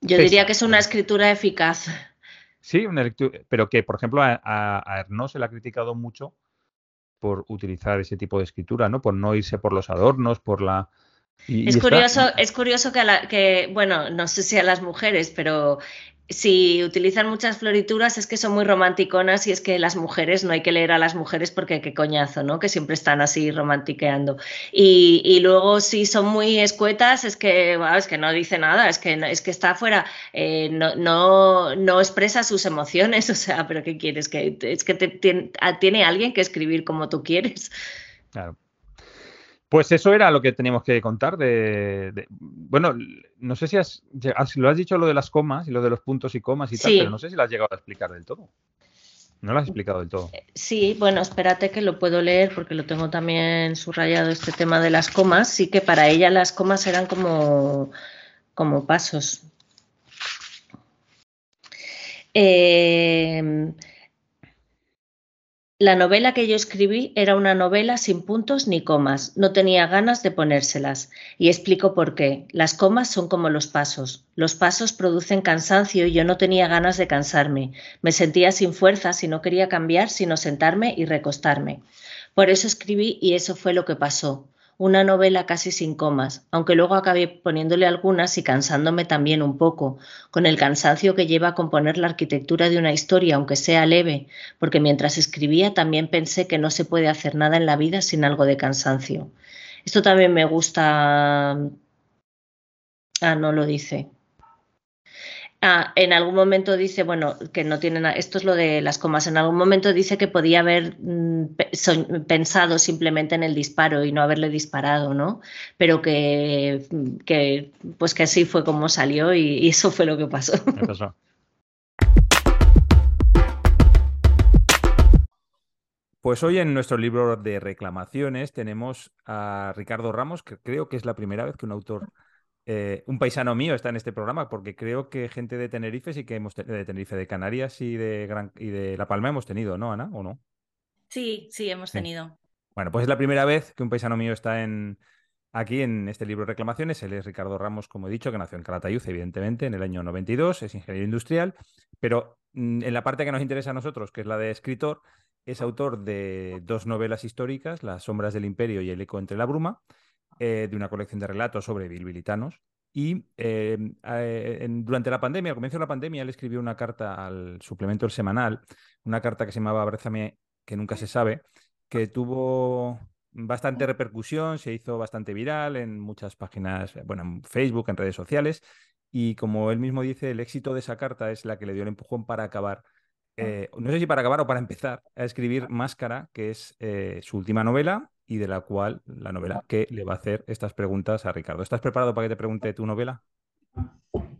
S1: Yo diría que es una escritura eficaz.
S2: Sí, una lectura, pero que, por ejemplo, a, a, se le ha criticado mucho por utilizar ese tipo de escritura, ¿no? Por no irse por los adornos, por la...
S1: es, curioso, es curioso que, que, bueno, no sé si a las mujeres, pero si utilizan muchas florituras es que son muy romanticonas y es que las mujeres, no hay que leer a las mujeres porque qué coñazo, ¿no? Que siempre están así romantiqueando. Y, luego si son muy escuetas es que, es que no dice nada, es que, es que está afuera, eh, no, no, expresa sus emociones, o sea, pero ¿qué quieres? Que, es que tiene alguien que escribir como tú quieres.
S2: Claro. Pues eso era lo que teníamos que contar de, bueno, no sé si has, lo has dicho lo de las comas y lo de los puntos y comas y tal, pero no sé si lo has llegado a explicar del todo. No lo has explicado del todo. Eh,
S1: sí, bueno, espérate que lo puedo leer porque lo tengo también subrayado este tema de las comas. Sí que para ella las comas eran como, como pasos. Eh, la novela que yo escribí era una novela sin puntos ni comas, no tenía ganas de ponérselas. Y explico por qué. Las comas son como los pasos. Los pasos producen cansancio y yo no tenía ganas de cansarme. Me sentía sin fuerzas y no quería cambiar sino sentarme y recostarme. Por eso escribí y eso fue lo que pasó una novela casi sin comas, aunque luego acabé poniéndole algunas y cansándome también un poco, con el cansancio que lleva a componer la arquitectura de una historia, aunque sea leve, porque mientras escribía también pensé que no se puede hacer nada en la vida sin algo de cansancio. Esto también me gusta. Ah, no lo dice. Ah, en algún momento dice, bueno, que no tienen, esto es lo de las comas, en algún momento dice que podía haber mm, pensado simplemente en el disparo y no haberle disparado, ¿no? Pero que, que pues que así fue como salió y, eso fue lo que pasó.
S2: Pues hoy en nuestro libro de reclamaciones tenemos a Ricardo Ramos, que creo que es la primera vez que un autor eh, un paisano mío está en este programa, porque creo que gente de Tenerife sí que hemos de Tenerife, de Canarias y de, Gran y de La Palma hemos tenido, ¿no, Ana? ¿O no?
S1: Sí, sí, hemos tenido.
S2: Bueno, pues es la primera vez que un paisano mío está en Aquí en este libro de reclamaciones, él es Ricardo Ramos, como he dicho, que nació en Calatayud, evidentemente, en el año 92, es ingeniero industrial, pero mm, en la parte que nos interesa a nosotros, que es la de escritor, es autor de dos novelas históricas, Las sombras del imperio y El eco entre la bruma, eh, de una colección de relatos sobre bilbilitanos. Y eh, eh, durante la pandemia, al comienzo de la pandemia, él escribió una carta al suplemento El Semanal, una carta que se llamaba Abrázame, que nunca se sabe, que tuvo bastante repercusión, se hizo bastante viral en muchas páginas, bueno, en Facebook, en redes sociales, y como él mismo dice, el éxito de esa carta es la que le dio el empujón para acabar, eh, no sé si para acabar o para empezar a escribir Máscara, que es eh, su última novela y de la cual la novela que le va a hacer estas preguntas a Ricardo. ¿Estás preparado para que te pregunte tu novela?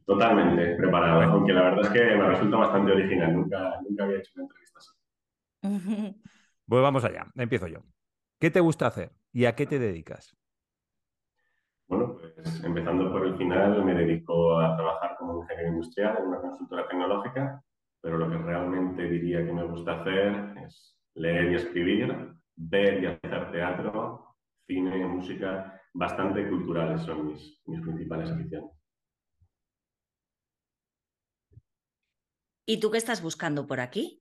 S3: Totalmente preparado, aunque la verdad es que me resulta bastante original, nunca, nunca había hecho una entrevista así.
S2: Pues vamos allá, empiezo yo. ¿Qué te gusta hacer y a qué te dedicas?
S3: Bueno, pues empezando por el final, me dedico a trabajar como ingeniero industrial en una consultora tecnológica, pero lo que realmente diría que me gusta hacer es leer y escribir, ver y hacer teatro, cine, música, bastante culturales son mis, mis principales aficiones.
S1: ¿Y tú qué estás buscando por aquí?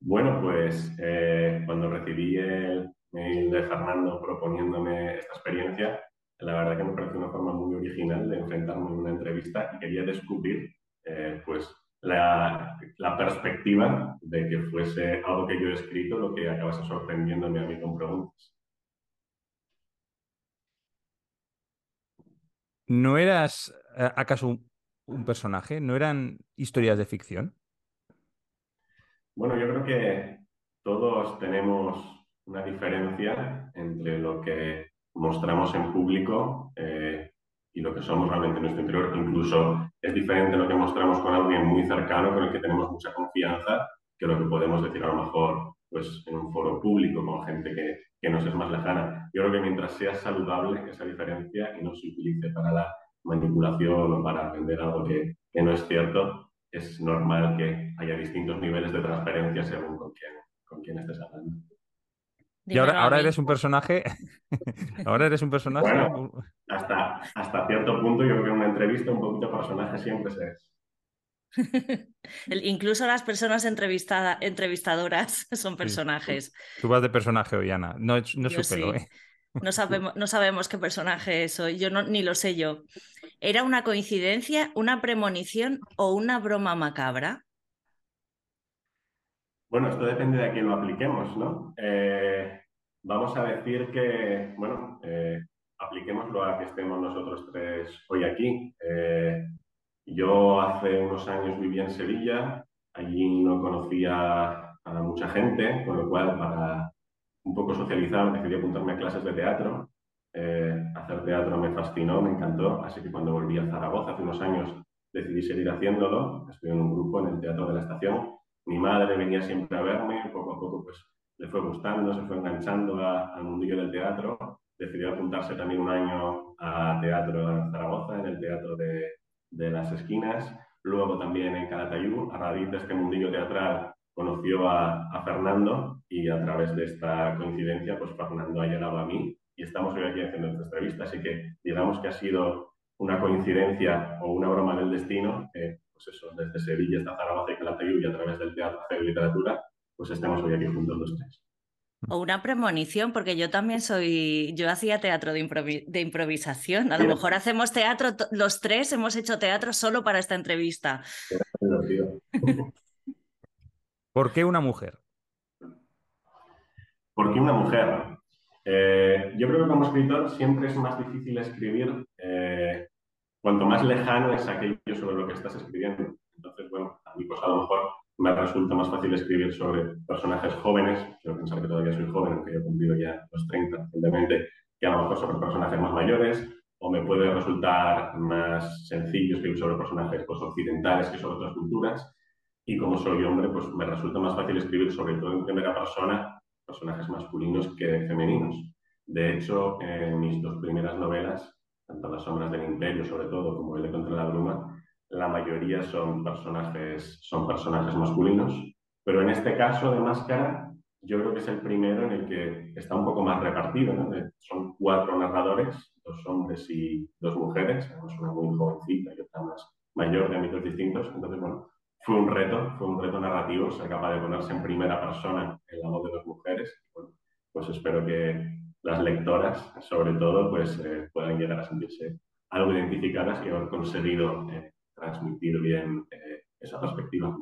S3: Bueno, pues eh, cuando recibí el mail de Fernando proponiéndome esta experiencia, la verdad que me pareció una forma muy original de enfrentarme a una entrevista y quería descubrir eh, pues la, perspectiva de que fuese algo que yo he escrito lo que acabase sorprendiéndome a mí con preguntas.
S2: ¿No eras eh, acaso un personaje? ¿No eran historias de ficción?
S3: Bueno, yo creo que todos tenemos una diferencia entre lo que mostramos en público eh, y lo que somos realmente en nuestro interior. Incluso es diferente lo que mostramos con alguien muy cercano, con el que tenemos mucha confianza, que lo que podemos decir a lo mejor pues, en un foro público con gente que, que nos es más lejana. Yo creo que mientras sea saludable esa diferencia y no se utilice para la manipulación o para vender algo que, que no es cierto, es normal que haya distintos niveles de transparencia según con quién, con quién estés hablando.
S2: Y ahora, ahora eres un personaje. ahora eres un personaje.
S3: Bueno, hasta, hasta cierto punto, yo creo que en una entrevista un poquito personaje siempre se es.
S1: Incluso las personas entrevistadoras son personajes.
S2: Tú, vas de personaje hoy, Ana. No, no supe, ¿eh?
S1: No sabemos, no sabemos qué personaje soy, yo no, ni lo sé yo. ¿Era una coincidencia, una premonición o una broma macabra?
S3: Bueno, esto depende de a quién lo apliquemos, ¿no? Eh, vamos a decir que, bueno, eh, apliquémoslo a que estemos nosotros tres hoy aquí. Eh, yo hace unos años vivía en Sevilla, allí no conocía a mucha gente, con lo cual para un poco socializado, decidí apuntarme a clases de teatro. Eh, hacer teatro me fascinó, me encantó, así que cuando volví a Zaragoza hace unos años decidí seguir haciéndolo. Estoy en un grupo en el Teatro de la Estación. Mi madre venía siempre a verme, poco a poco pues le fue gustando, se fue enganchando al mundillo del teatro. Decidió apuntarse también un año a teatro en Zaragoza, en el Teatro de, de las Esquinas. Luego también en Calatayud, a raíz de este mundillo teatral, conoció a, Fernando y a través de esta coincidencia, pues Fernando ha llegado a mí y estamos hoy aquí haciendo esta entrevista. Así que digamos que ha sido una coincidencia o una broma del destino, pues eso, desde Sevilla hasta Zaragoza y Calatayud y a través del teatro hacer literatura, pues estamos hoy aquí juntos los tres.
S1: O una premonición, porque yo también soy, yo hacía teatro de, de improvisación. A lo mejor hacemos teatro, los tres hemos hecho teatro solo para esta entrevista.
S2: ¿Por qué una mujer?
S3: ¿Por qué una mujer? Eh, yo creo que como escritor siempre es más difícil escribir cuanto más lejano es aquello sobre lo que estás escribiendo. Entonces, bueno, a mí pues a lo mejor me resulta más fácil escribir sobre personajes jóvenes, quiero pensar que todavía soy joven, aunque he cumplido ya los 30 recientemente, que a lo mejor sobre personajes más mayores, o me puede resultar más sencillo escribir sobre personajes pues, occidentales que sobre otras culturas. Y como soy hombre, pues me resulta más fácil escribir, sobre todo en primera persona, personajes masculinos que femeninos. De hecho, en mis dos primeras novelas, tanto Las sombras del imperio, sobre todo, como El de contra la bruma, la mayoría son personajes, son personajes masculinos. Pero en este caso de Máscara, yo creo que es el primero en el que está un poco más repartido. Son cuatro narradores, dos hombres y dos mujeres, una muy jovencita y otra más mayor de ámbitos distintos. Entonces, bueno, fue un reto, fue un reto narrativo ser capaz de ponerse en primera persona en la voz de dos mujeres. Bueno, pues espero que las lectoras, sobre todo, pues eh, puedan llegar a sentirse algo identificadas y haber conseguido eh, transmitir bien eh, esa perspectiva.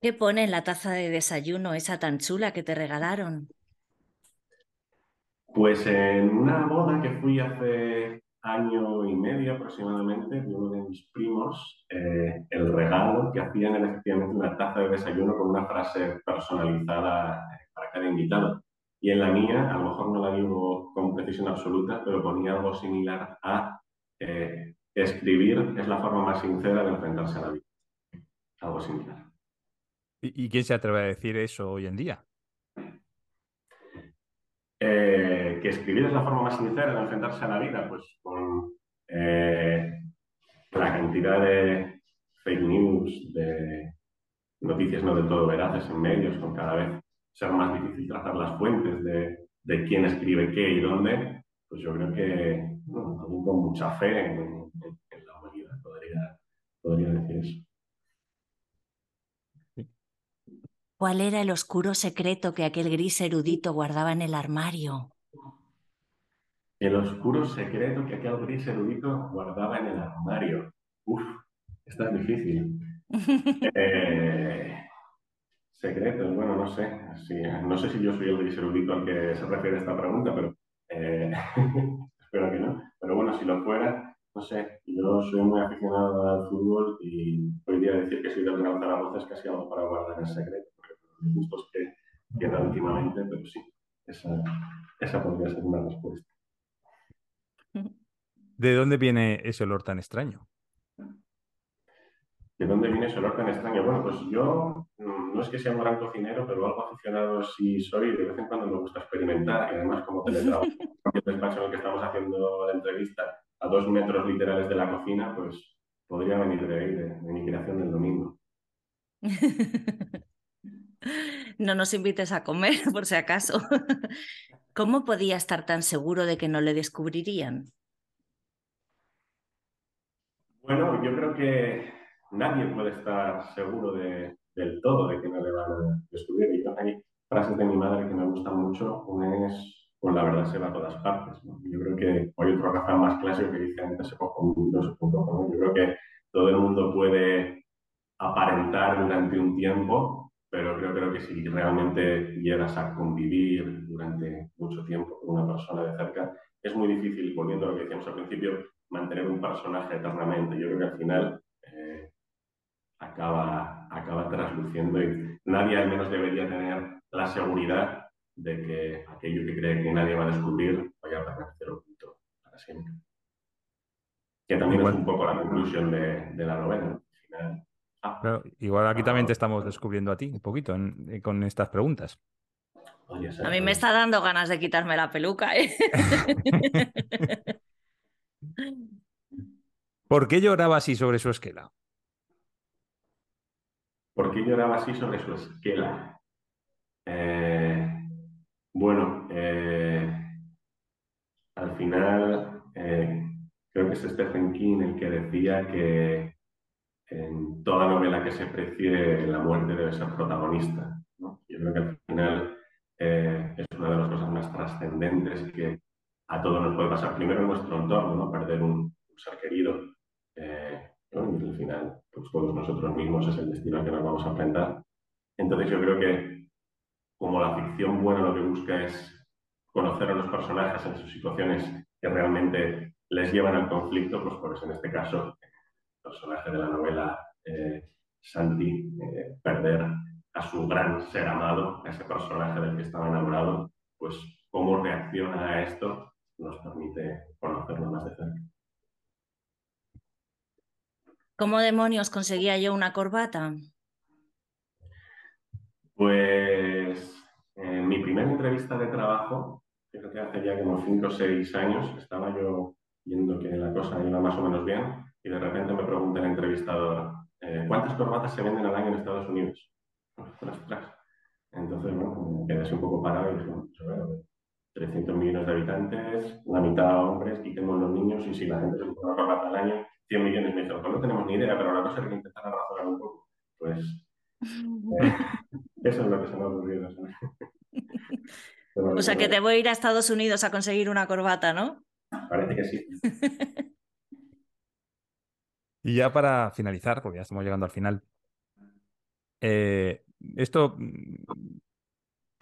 S1: ¿Qué pone en la taza de desayuno esa tan chula que te regalaron?
S3: Pues en una boda que fui hace año y medio aproximadamente de uno de mis primos, eh, el regalo que hacían era efectivamente una taza de desayuno con una frase personalizada cada invitado. Y en la mía, a lo mejor no la digo con precisión absoluta, pero ponía algo similar a eh, escribir es la forma más sincera de enfrentarse a la vida. Algo similar.
S2: ¿Y, quién se atreve a decir eso hoy en día?
S3: Eh, que escribir es la forma más sincera de enfrentarse a la vida, pues con eh, la cantidad de fake news, de noticias no del todo veraces en medios, con cada vez ser más difícil trazar las fuentes de, quién escribe qué y dónde, pues yo creo que aún con mucha fe en, la humanidad podría, podría decir eso.
S1: ¿Cuál era el oscuro secreto que aquel gris erudito guardaba en el armario?
S3: El oscuro secreto que aquel gris erudito guardaba en el armario. Uf, está difícil. Eh, secreto, bueno, no sé. no sé si yo soy el gris erudito al que se refiere esta pregunta, pero eh, espero que no. Pero bueno, si lo fuera, no sé. Yo soy muy aficionado al fútbol y podría decir que soy del Real Zaragoza casi algo para guardar el secreto gustos que, que últimamente, pero sí, esa podría ser una respuesta.
S2: ¿De dónde viene ese olor tan extraño?
S3: ¿De dónde viene ese olor tan extraño? Bueno, pues yo mm, no es que sea un gran cocinero, pero algo aficionado sí soy. De vez en cuando me gusta experimentar y además como teletrabajo, el despacho en el que estamos haciendo la entrevista a dos metros literales de la cocina, pues podría venir de ahí, de, de mi creación del domingo.
S1: No nos invites a comer, por si acaso. ¿Cómo podía estar tan seguro de que no le descubrirían?
S3: Bueno, yo creo que nadie puede estar seguro del todo de que no le van a descubrir. Yo hay frases de mi madre que me gustan mucho. Una es, pues la verdad se va a todas partes. Yo creo que hay otro refrán más clásico que dice, antes se coge un mundo, se Yo creo que todo el mundo puede aparentar durante un tiempo pero creo, creo que si realmente llegas a convivir durante mucho tiempo con una persona de cerca, es muy difícil, volviendo a lo que decíamos al principio, mantener un personaje eternamente. Yo creo que al final acaba, acaba trasluciendo y nadie al menos debería tener la seguridad de que aquello que cree que nadie va a descubrir vaya a permanecer oculto para siempre. Que también es un poco la conclusión de, de la novela. Al final,
S2: Ah. igual aquí también te estamos descubriendo a ti un poquito eh, con estas preguntas.
S1: A mí me está dando ganas de quitarme la peluca. ¿eh?
S2: ¿Por qué lloraba así sobre su esquela?
S3: ¿Por qué lloraba así sobre su esquela? Eh, bueno, al final creo que es Stephen King el que decía que en toda novela que se precie la muerte debe ser protagonista. Yo creo que al final eh, es una de las cosas más trascendentes que a todos nos puede pasar. Primero en nuestro entorno, ¿no? perder un, ser querido. Eh, y al final, pues todos nosotros mismos es el destino al que nos vamos a enfrentar. Entonces yo creo que como la ficción buena lo que busca es conocer a los personajes en sus situaciones que realmente les llevan al conflicto, pues por eso en este caso personaje de la novela eh, Santi, eh, perder a su gran ser amado, a ese personaje del que estaba enamorado, pues cómo reacciona a esto nos permite conocerlo más de cerca.
S1: ¿Cómo demonios conseguía yo una corbata?
S3: Pues en mi primera entrevista de trabajo, fíjate, hace ya como 5 o 6 años, estaba yo viendo que la cosa iba más o menos bien y de repente me pregunta el entrevistador, eh, ¿cuántas corbatas se venden al año en Estados Unidos? Entonces, bueno, me quedé así un poco parado y dije, bueno, 300 millones de habitantes, la mitad hombres, quitemos los niños y si la gente se pone una corbata al año, 100 millones. Me dijeron, pues no tenemos ni idea, pero la cosa es que intentar razonar un poco. Pues eh, eso es lo que se me ha ocurrido.
S1: o sea que te voy a ir a Estados Unidos a conseguir una corbata, ¿no?
S3: Parece que sí.
S2: y ya para finalizar, porque ya estamos llegando al final, eh, esto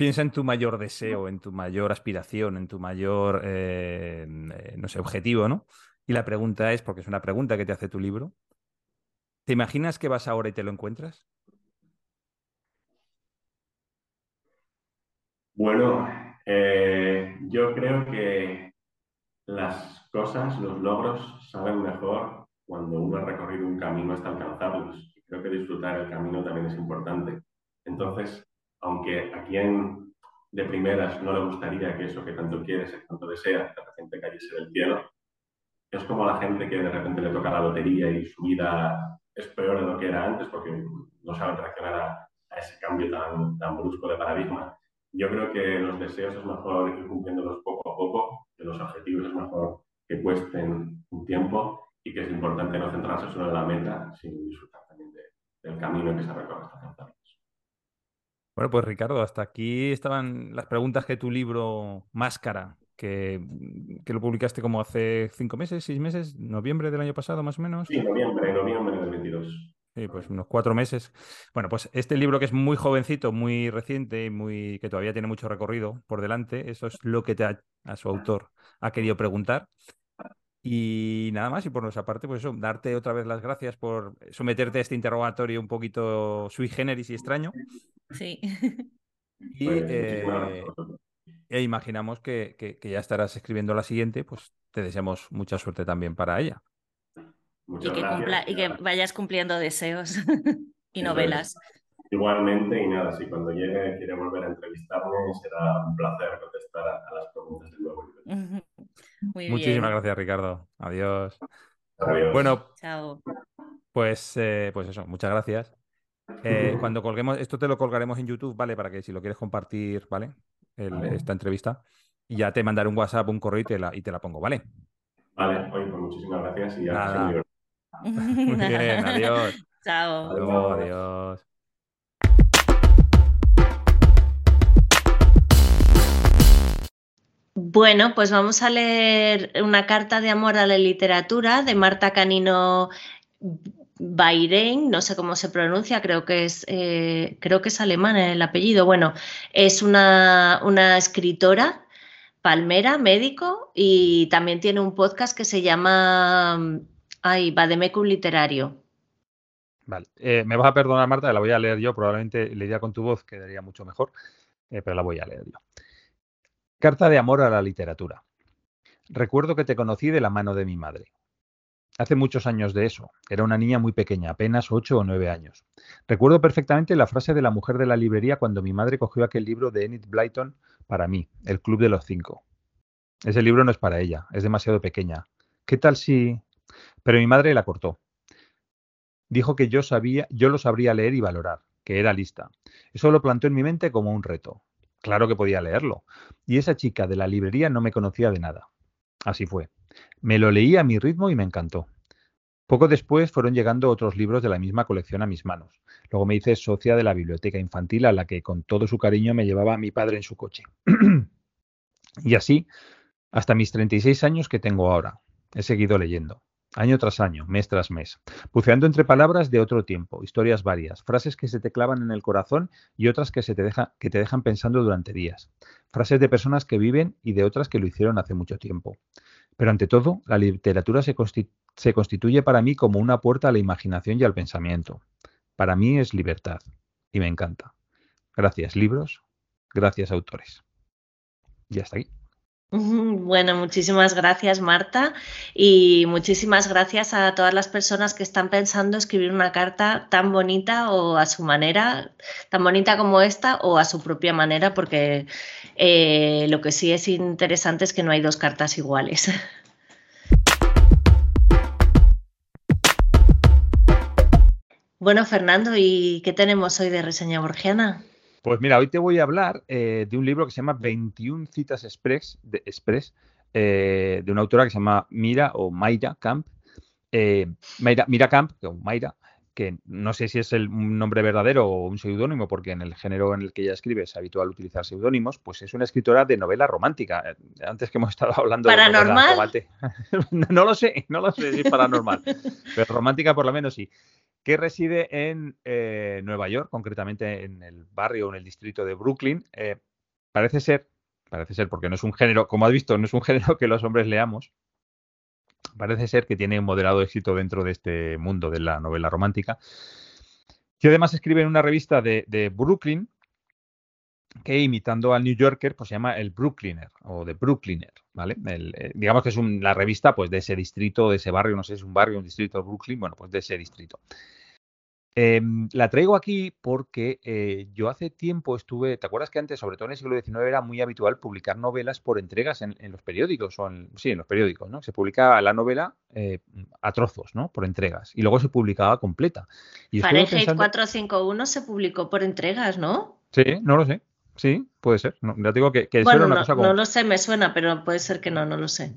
S2: Piensa en tu mayor deseo, en tu mayor aspiración, en tu mayor, eh, eh, no sé, objetivo, ¿no? Y la pregunta es, porque es una pregunta que te hace tu libro, ¿te imaginas que vas ahora y te lo encuentras?
S3: Bueno, eh, yo creo que las cosas, los logros, saben mejor cuando uno ha recorrido un camino hasta alcanzarlos. Creo que disfrutar el camino también es importante. Entonces, aunque a quien de primeras no le gustaría que eso que tanto quieres, que tanto deseas, de repente cayese del cielo, es como la gente que de repente le toca la lotería y su vida es peor de lo que era antes porque no saben reaccionar a, ese cambio tan, brusco de paradigma. Yo creo que los deseos es mejor ir cumpliéndolos poco a poco, que los objetivos es mejor que cuesten un tiempo y que es importante no centrarse solo en la meta, sino disfrutar también del camino que se recorre hasta alcanzarlo.
S2: Bueno, pues Ricardo, hasta aquí estaban las preguntas que tu libro Máscara, que, que, lo publicaste como hace cinco meses, seis meses, noviembre del año pasado más o menos.
S3: Sí, noviembre, noviembre del 22.
S2: Sí, pues unos cuatro meses. Bueno, pues este libro que es muy jovencito, muy reciente y muy que todavía tiene mucho recorrido por delante, eso es lo que te a su autor ha querido preguntar. Y nada más, y por nuestra parte, pues eso, darte otra vez las gracias por someterte a este interrogatorio un poquito sui generis y extraño.
S1: Sí.
S2: Y pues, eh, e imaginamos que, que, ya estarás escribiendo la siguiente, pues te deseamos mucha suerte también para ella.
S1: y que, y que vayas cumpliendo deseos y novelas.
S3: Igualmente, y nada, si cuando llegue quiere volver a entrevistarme, será un placer contestar a, las preguntas del nuevo libro.
S2: Muchísimas gracias, Ricardo. Adiós.
S3: Adiós.
S2: Bueno,
S1: Chao.
S2: Pues, eh, pues eso, muchas gracias. Eh, cuando colguemos, esto te lo colgaremos en YouTube, ¿vale? Para que si lo quieres compartir, ¿vale? Esta entrevista. Y ya te mandaré un WhatsApp, un correo y te la, y te la pongo, ¿vale?
S3: Vale, oye, pues muchísimas gracias y ya.
S2: Muy bien, adiós.
S1: Chao.
S2: adiós.
S1: Bueno, pues vamos a leer una carta de amor a la literatura de Marta Canino Bayrein, no sé cómo se pronuncia, creo que es, eh, creo que es alemán el apellido. Bueno, es una, una escritora palmera, médico, y también tiene un podcast que se llama ay, Bademecum Literario.
S2: Vale, eh, me vas a perdonar, Marta, la voy a leer yo, probablemente leería con tu voz, quedaría mucho mejor, eh, pero la voy a leer yo. Carta de amor a la literatura. Recuerdo que te conocí de la mano de mi madre. Hace muchos años de eso. Era una niña muy pequeña, apenas ocho o nueve años. Recuerdo perfectamente la frase de la mujer de la librería cuando mi madre cogió aquel libro de Enid Blyton para mí, El Club de los Cinco. Ese libro no es para ella, es demasiado pequeña. ¿Qué tal si...? Pero mi madre la cortó. Dijo que yo sabía, yo lo sabría leer y valorar, que era lista. Eso lo plantó en mi mente como un reto. Claro que podía leerlo. Y esa chica de la librería no me conocía de nada. Así fue. Me lo leí a mi ritmo y me encantó. Poco después fueron llegando otros libros de la misma colección a mis manos. Luego me hice socia de la biblioteca infantil a la que con todo su cariño me llevaba mi padre en su coche. y así, hasta mis 36 años que tengo ahora. He seguido leyendo año tras año, mes tras mes, buceando entre palabras de otro tiempo, historias varias, frases que se te clavan en el corazón y otras que, se te, que te dejan pensando durante días, frases de personas que viven y de otras que lo hicieron hace mucho tiempo. Pero ante todo, la literatura se, constituye para mí como una puerta a la imaginación y al pensamiento. Para mí es libertad y me encanta. Gracias libros, gracias autores. Y hasta aquí.
S1: Bueno, muchísimas gracias Marta y muchísimas gracias a todas las personas que están pensando escribir una carta tan bonita o a su manera, tan bonita como esta o a su propia manera, porque eh, lo que sí es interesante es que no hay dos cartas iguales. Bueno, Fernando, ¿y qué tenemos hoy de reseña borgiana?
S2: Pues mira, hoy te voy a hablar eh, de un libro que se llama 21 citas express, de, express, eh, de una autora que se llama Mira o Mayra Camp. Eh, Mayra, Mira Camp, o Mayra, que no sé si es el, un nombre verdadero o un seudónimo, porque en el género en el que ella escribe es habitual utilizar seudónimos, pues es una escritora de novela romántica. Eh, antes que hemos estado hablando
S1: ¿Paranormal?
S2: de no lo sé, no lo sé si es paranormal, pero romántica por lo menos sí. Que reside en eh, Nueva York, concretamente en el barrio o en el distrito de Brooklyn. Eh, parece ser, parece ser, porque no es un género, como has visto, no es un género que los hombres leamos, parece ser que tiene un moderado éxito dentro de este mundo de la novela romántica. Y además escribe en una revista de, Brooklyn que imitando al New Yorker, pues se llama el Brooklyner o The Brooklyner, ¿vale? Eh, digamos que es la revista pues de ese distrito, de ese barrio, no sé si es un barrio, un distrito de Brooklyn, bueno, pues de ese distrito. Em, la traigo aquí porque eh, yo hace tiempo estuve, ¿te acuerdas que antes, sobre todo en el siglo XIX, era muy habitual publicar novelas por entregas en, los periódicos? O en, sí, en los periódicos, ¿no? Se publicaba la novela eh, a trozos, ¿no? Por entregas. Y luego se publicaba completa.
S1: Y Fahrenheit 451 se publicó por entregas, ¿no?
S2: Sí, no lo sé. Sí, puede ser. No, ya digo que, que
S1: bueno,
S2: una
S1: no,
S2: cosa
S1: como... no lo sé, me suena, pero puede ser que no, no lo sé.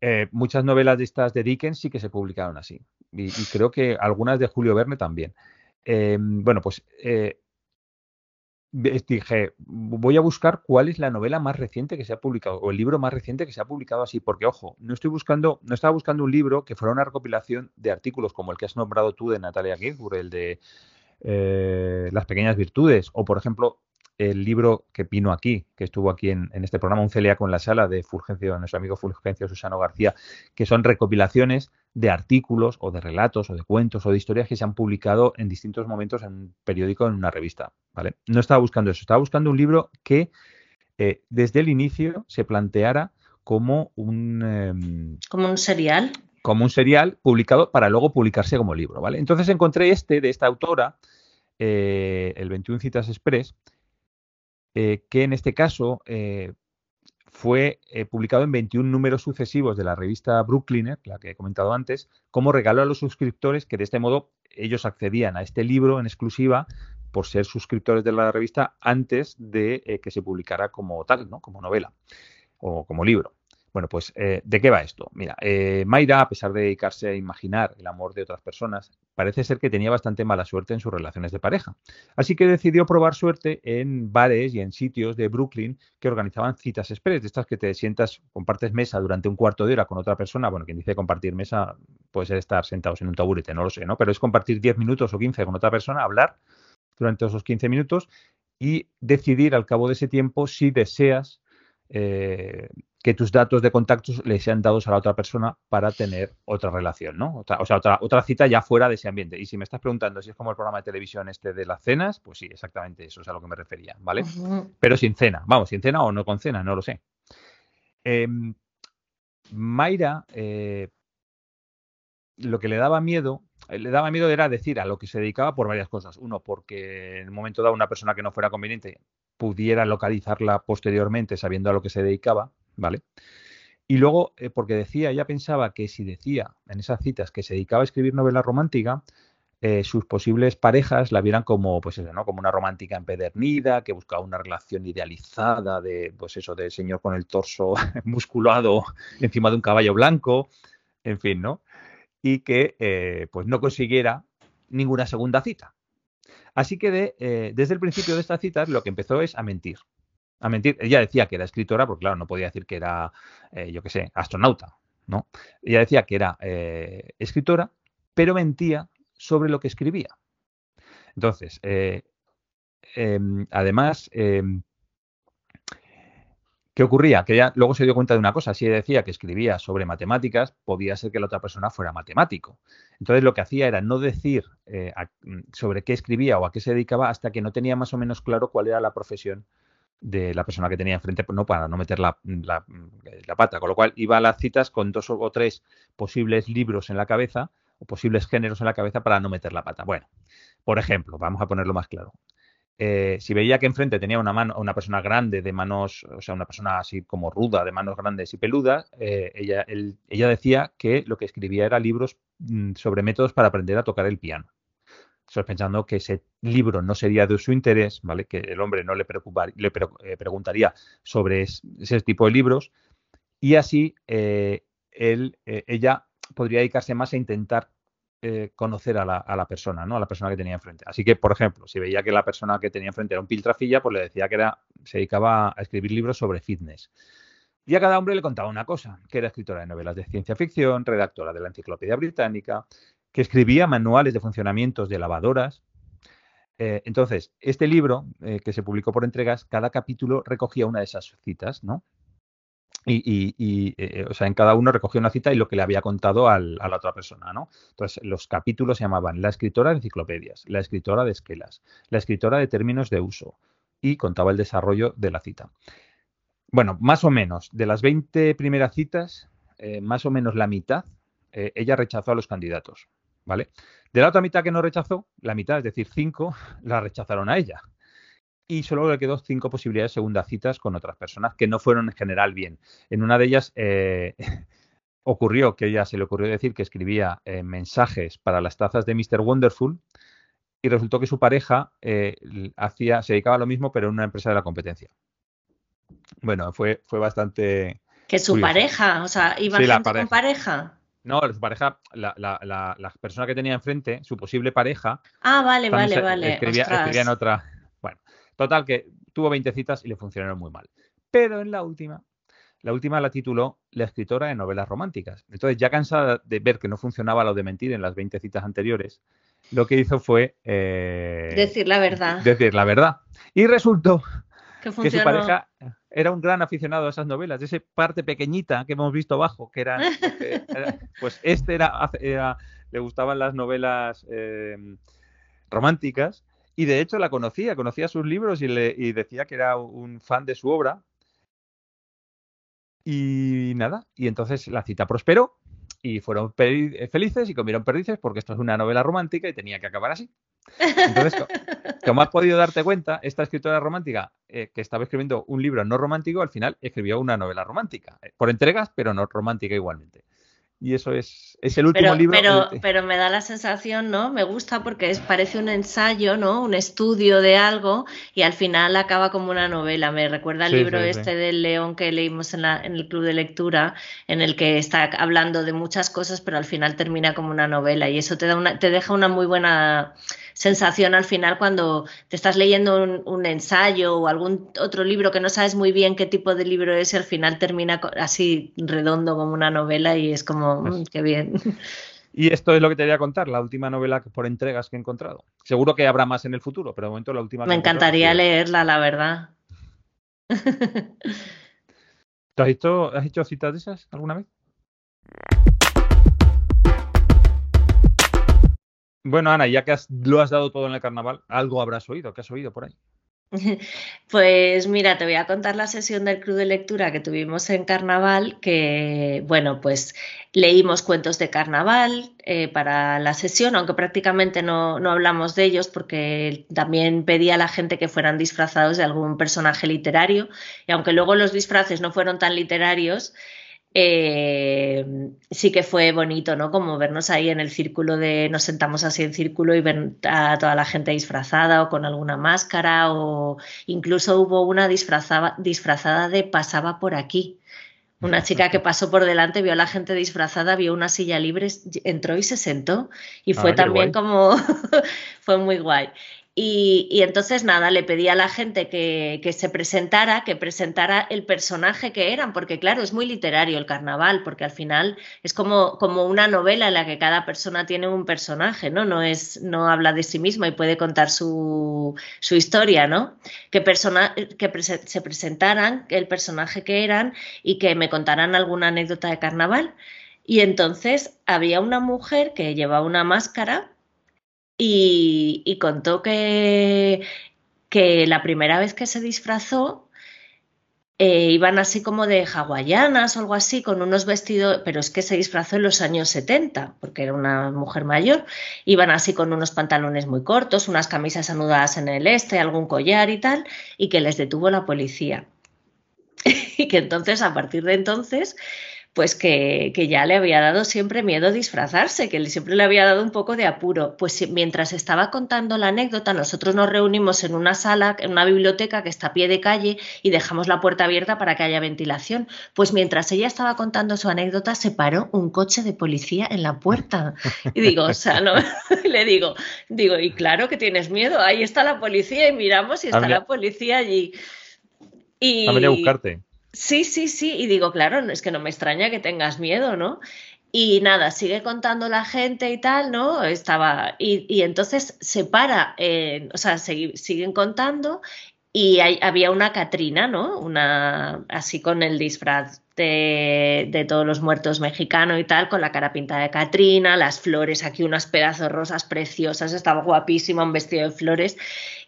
S2: Eh, muchas novelas de estas de Dickens sí que se publicaron así. Y, creo que algunas de Julio Verne también. Eh, bueno, pues eh, dije, voy a buscar cuál es la novela más reciente que se ha publicado, o el libro más reciente que se ha publicado así, porque ojo, no estoy buscando, no estaba buscando un libro que fuera una recopilación de artículos como el que has nombrado tú de Natalia Ginsburg, el de Las pequeñas virtudes, o por ejemplo, el libro que vino aquí, que estuvo aquí en, este programa, Un celíaco en la sala, de Fulgencio, nuestro amigo Fulgencio Susano García, que son recopilaciones de artículos o de relatos o de cuentos o de historias que se han publicado en distintos momentos en un periódico, en una revista. ¿vale? No estaba buscando eso, estaba buscando un libro que eh, desde el inicio se planteara como un... Em,
S1: como un serial.
S2: Como un serial publicado para luego publicarse como libro. ¿vale? Entonces encontré este de esta autora, eh, el 21 Citas Express, eh, que en este caso eh, fue eh, publicado en 21 números sucesivos de la revista Brooklyn, la que he comentado antes, como regalo a los suscriptores que de este modo ellos accedían a este libro en exclusiva por ser suscriptores de la revista antes de que se publicara como tal, ¿no? como novela o como libro. Bueno, pues, eh, ¿de qué va esto? Mira, eh, Mayra, a pesar de dedicarse a imaginar el amor de otras personas, parece ser que tenía bastante mala suerte en sus relaciones de pareja. Así que decidió probar suerte en bares y en sitios de Brooklyn que organizaban citas express, de estas que te sientas, compartes mesa durante un cuarto de hora con otra persona. Bueno, quien dice compartir mesa puede ser estar sentados en un taburete, no lo sé, ¿no? Pero es compartir 10 minutos o 15 con otra persona, hablar durante esos 15 minutos y decidir al cabo de ese tiempo si deseas eh, que tus datos de contactos le sean dados a la otra persona para tener otra relación, ¿no? o sea, otra, otra cita ya fuera de ese ambiente. Y si me estás preguntando si es como el programa de televisión este de las cenas, pues sí, exactamente eso es a lo que me refería, ¿vale? Pero sin cena, vamos, sin cena o no con cena, no lo sé. Em, Mayra, eh, lo que le daba miedo, eh, le daba miedo era decir a lo que se dedicaba por varias cosas. Uno, porque en el momento dado una persona que no fuera conveniente pudiera localizarla posteriormente sabiendo a lo que se dedicaba, ¿vale? Y luego, eh, porque decía, ella pensaba que si decía en esas citas que se dedicaba a escribir novela romántica, eh, sus posibles parejas la vieran como, pues ¿no? Como una romántica empedernida, que buscaba una relación idealizada de, pues eso, del señor con el torso musculado encima de un caballo blanco, en fin, ¿no? Y que, eh, pues no consiguiera ninguna segunda cita. Así que desde el principio de estas citas lo que empezó es a mentir a mentir. Ella decía que era escritora, porque claro, no podía decir que era, eh, yo qué sé, astronauta, ¿no? Ella decía que era eh, escritora, pero mentía sobre lo que escribía. Entonces, eh, em, además, em, ¿qué ocurría? Que ella luego se dio cuenta de una cosa. Si ella decía que escribía sobre matemáticas, podía ser que la otra persona fuera matemático. Entonces, lo que hacía era no decir sobre qué escribía o a qué se dedicaba hasta que no tenía más o menos claro cuál era la profesión de la persona que tenía enfrente, no para no meter la, la, pata, con lo cual iba a las citas con dos o tres posibles libros en la cabeza o posibles géneros en la cabeza para no meter la pata. Bueno, por ejemplo, vamos a ponerlo más claro. Eh, si veía que enfrente tenía una mano, una persona grande de manos, o sea, una persona así como ruda, de manos grandes y peludas, eh, ella, ella decía que lo que escribía era libros mm, sobre métodos para aprender a tocar el piano. Sospechando que ese libro no sería de su interés, ¿vale? Que el hombre no le, le eh, preguntaría sobre ese tipo de libros y así él, ella podría dedicarse más a intentar conocer a la, persona, ¿no? A la persona que tenía enfrente. Así que, por ejemplo, si veía que la persona que tenía enfrente era un piltrafilla, pues le decía que era, se dedicaba a escribir libros sobre fitness. Y a cada hombre le contaba una cosa, que era escritora de novelas de ciencia ficción, redactora de la Enciclopedia Británica, que escribía manuales de funcionamientos de lavadoras. Eh, entonces, este libro, eh, que se publicó por entregas, cada capítulo recogía una de esas citas, ¿no? Y, eh, o sea, en cada uno recogía una cita y lo que le había contado a la otra persona, ¿no? Entonces, los capítulos se llamaban La escritora de enciclopedias, La escritora de esquelas, La escritora de términos de uso y contaba el desarrollo de la cita. Bueno, más o menos, de las 20 primeras citas, más o menos la mitad, ella rechazó a los candidatos, ¿vale? De la otra mitad que no rechazó, la mitad, es decir, cinco, la rechazaron a ella. Y solo le quedó cinco posibilidades de segunda citas con otras personas que no fueron en general bien. En una de ellas eh, ocurrió que ella se le ocurrió decir que escribía mensajes para las tazas de Mr. Wonderful y resultó que su pareja hacía, se dedicaba a lo mismo, pero en una empresa de la competencia. Bueno, fue, fue bastante.
S1: Que su pareja, o sea, iba sí, gente con pareja.
S2: No, su pareja, la, la, la, persona que tenía enfrente, su posible pareja.
S1: Ah, vale, vale, vale.
S2: Escribía, en otra. Bueno, total, que tuvo 20 citas y le funcionaron muy mal. Pero en la última, la última la tituló La escritora de novelas románticas. Entonces, ya cansada de ver que no funcionaba lo de mentir en las 20 citas anteriores, lo que hizo fue.
S1: Eh, decir la verdad.
S2: Decir la verdad. Y resultó que, que su pareja era un gran aficionado a esas novelas, de esa parte pequeñita que hemos visto abajo, que era, pues este era, le gustaban las novelas em, románticas y de hecho la conocía, conocía sus libros y, le, y decía que era un fan de su obra. Y nada, y entonces la cita prosperó y fueron felices y comieron perdices porque esto es una novela romántica y tenía que acabar así. Entonces, como has podido darte cuenta, esta escritora romántica eh, que estaba escribiendo un libro no romántico, al final escribió una novela romántica, eh, por entregas, pero no romántica igualmente. Y eso es, es el último libro.
S1: Pero, pero me da la sensación, ¿no? Me gusta porque es, parece un ensayo, ¿no? Un estudio de algo y al final acaba como una novela. Me recuerda el libro este del León que leímos en, la, en el club de lectura, en el que está hablando de muchas cosas, pero al final termina como una novela. Y eso te, da una, te deja una muy buena sensación al final cuando te estás leyendo un, ensayo o algún otro libro que no sabes muy bien qué tipo de libro es y al final termina así redondo como una novela y es como, mm, qué bien.
S2: Y esto es lo que te quería contar, la última novela por entregas que he encontrado. Seguro que habrá más en el futuro, pero de momento la última.
S1: Me encantaría leerla, la verdad.
S2: ¿Te has hecho, has hecho citas de esas alguna vez? Bueno, Ana, ya que lo has dado todo en el carnaval, algo habrás oído. ¿Qué has oído por ahí?
S1: Pues mira, te voy a contar la sesión del club de lectura que tuvimos en carnaval, que bueno, pues leímos cuentos de carnaval eh, para la sesión, aunque prácticamente no, no, hablamos de ellos porque también pedía a la gente que fueran disfrazados de algún personaje literario y aunque luego los disfraces no fueron tan literarios, eh, sí que fue bonito, ¿no? Como vernos ahí en el círculo de, nos sentamos así en círculo y ver a toda la gente disfrazada o con alguna máscara o incluso hubo una disfrazada, disfrazada de pasaba por aquí. Una chica que pasó por delante, vio a la gente disfrazada, vio una silla libre, entró y se sentó. Y fue ah, también como, fue muy guay. Y, entonces nada, le pedí a la gente que, se presentara, que presentara el personaje que eran, porque claro, es muy literario el carnaval, porque al final es como, como una novela en la que cada persona tiene un personaje, ¿no? No, es, no habla de sí mismo y puede contar su, su historia, ¿no? Que, persona, que se presentaran el personaje que eran y que me contaran alguna anécdota de carnaval. Y entonces había una mujer que llevaba una máscara y, contó que, que la primera vez que se disfrazó eh, iban así como de hawaianas o algo así, con unos vestidos, pero es que se disfrazó en los años 70, porque era una mujer mayor, iban así con unos pantalones muy cortos, unas camisas anudadas en el este, algún collar y tal, y que les detuvo la policía. y que entonces, a partir de entonces, pues que, ya le había dado siempre miedo disfrazarse, que siempre le había dado un poco de apuro. Pues mientras estaba contando la anécdota, nosotros nos reunimos en una sala, en una biblioteca que está a pie de calle y dejamos la puerta abierta para que haya ventilación. Pues mientras ella estaba contando su anécdota, se paró un coche de policía en la puerta. Y digo, o sea, no, le digo, digo, y claro que tienes miedo, ahí está la policía y miramos y está la policía allí.
S2: Y... Ha venido a buscarte.
S1: Sí, sí, sí. Y digo, claro, es que no me extraña que tengas miedo, ¿no? Y nada, sigue contando la gente y tal, ¿no? Estaba. Y, entonces se para, o sea, siguen contando y había una Catrina, ¿no? Una así con el disfraz de, todos los muertos mexicanos y tal, con la cara pintada de Catrina, las flores, aquí unos pedazos rosas preciosas, estaba guapísima, un vestido de flores,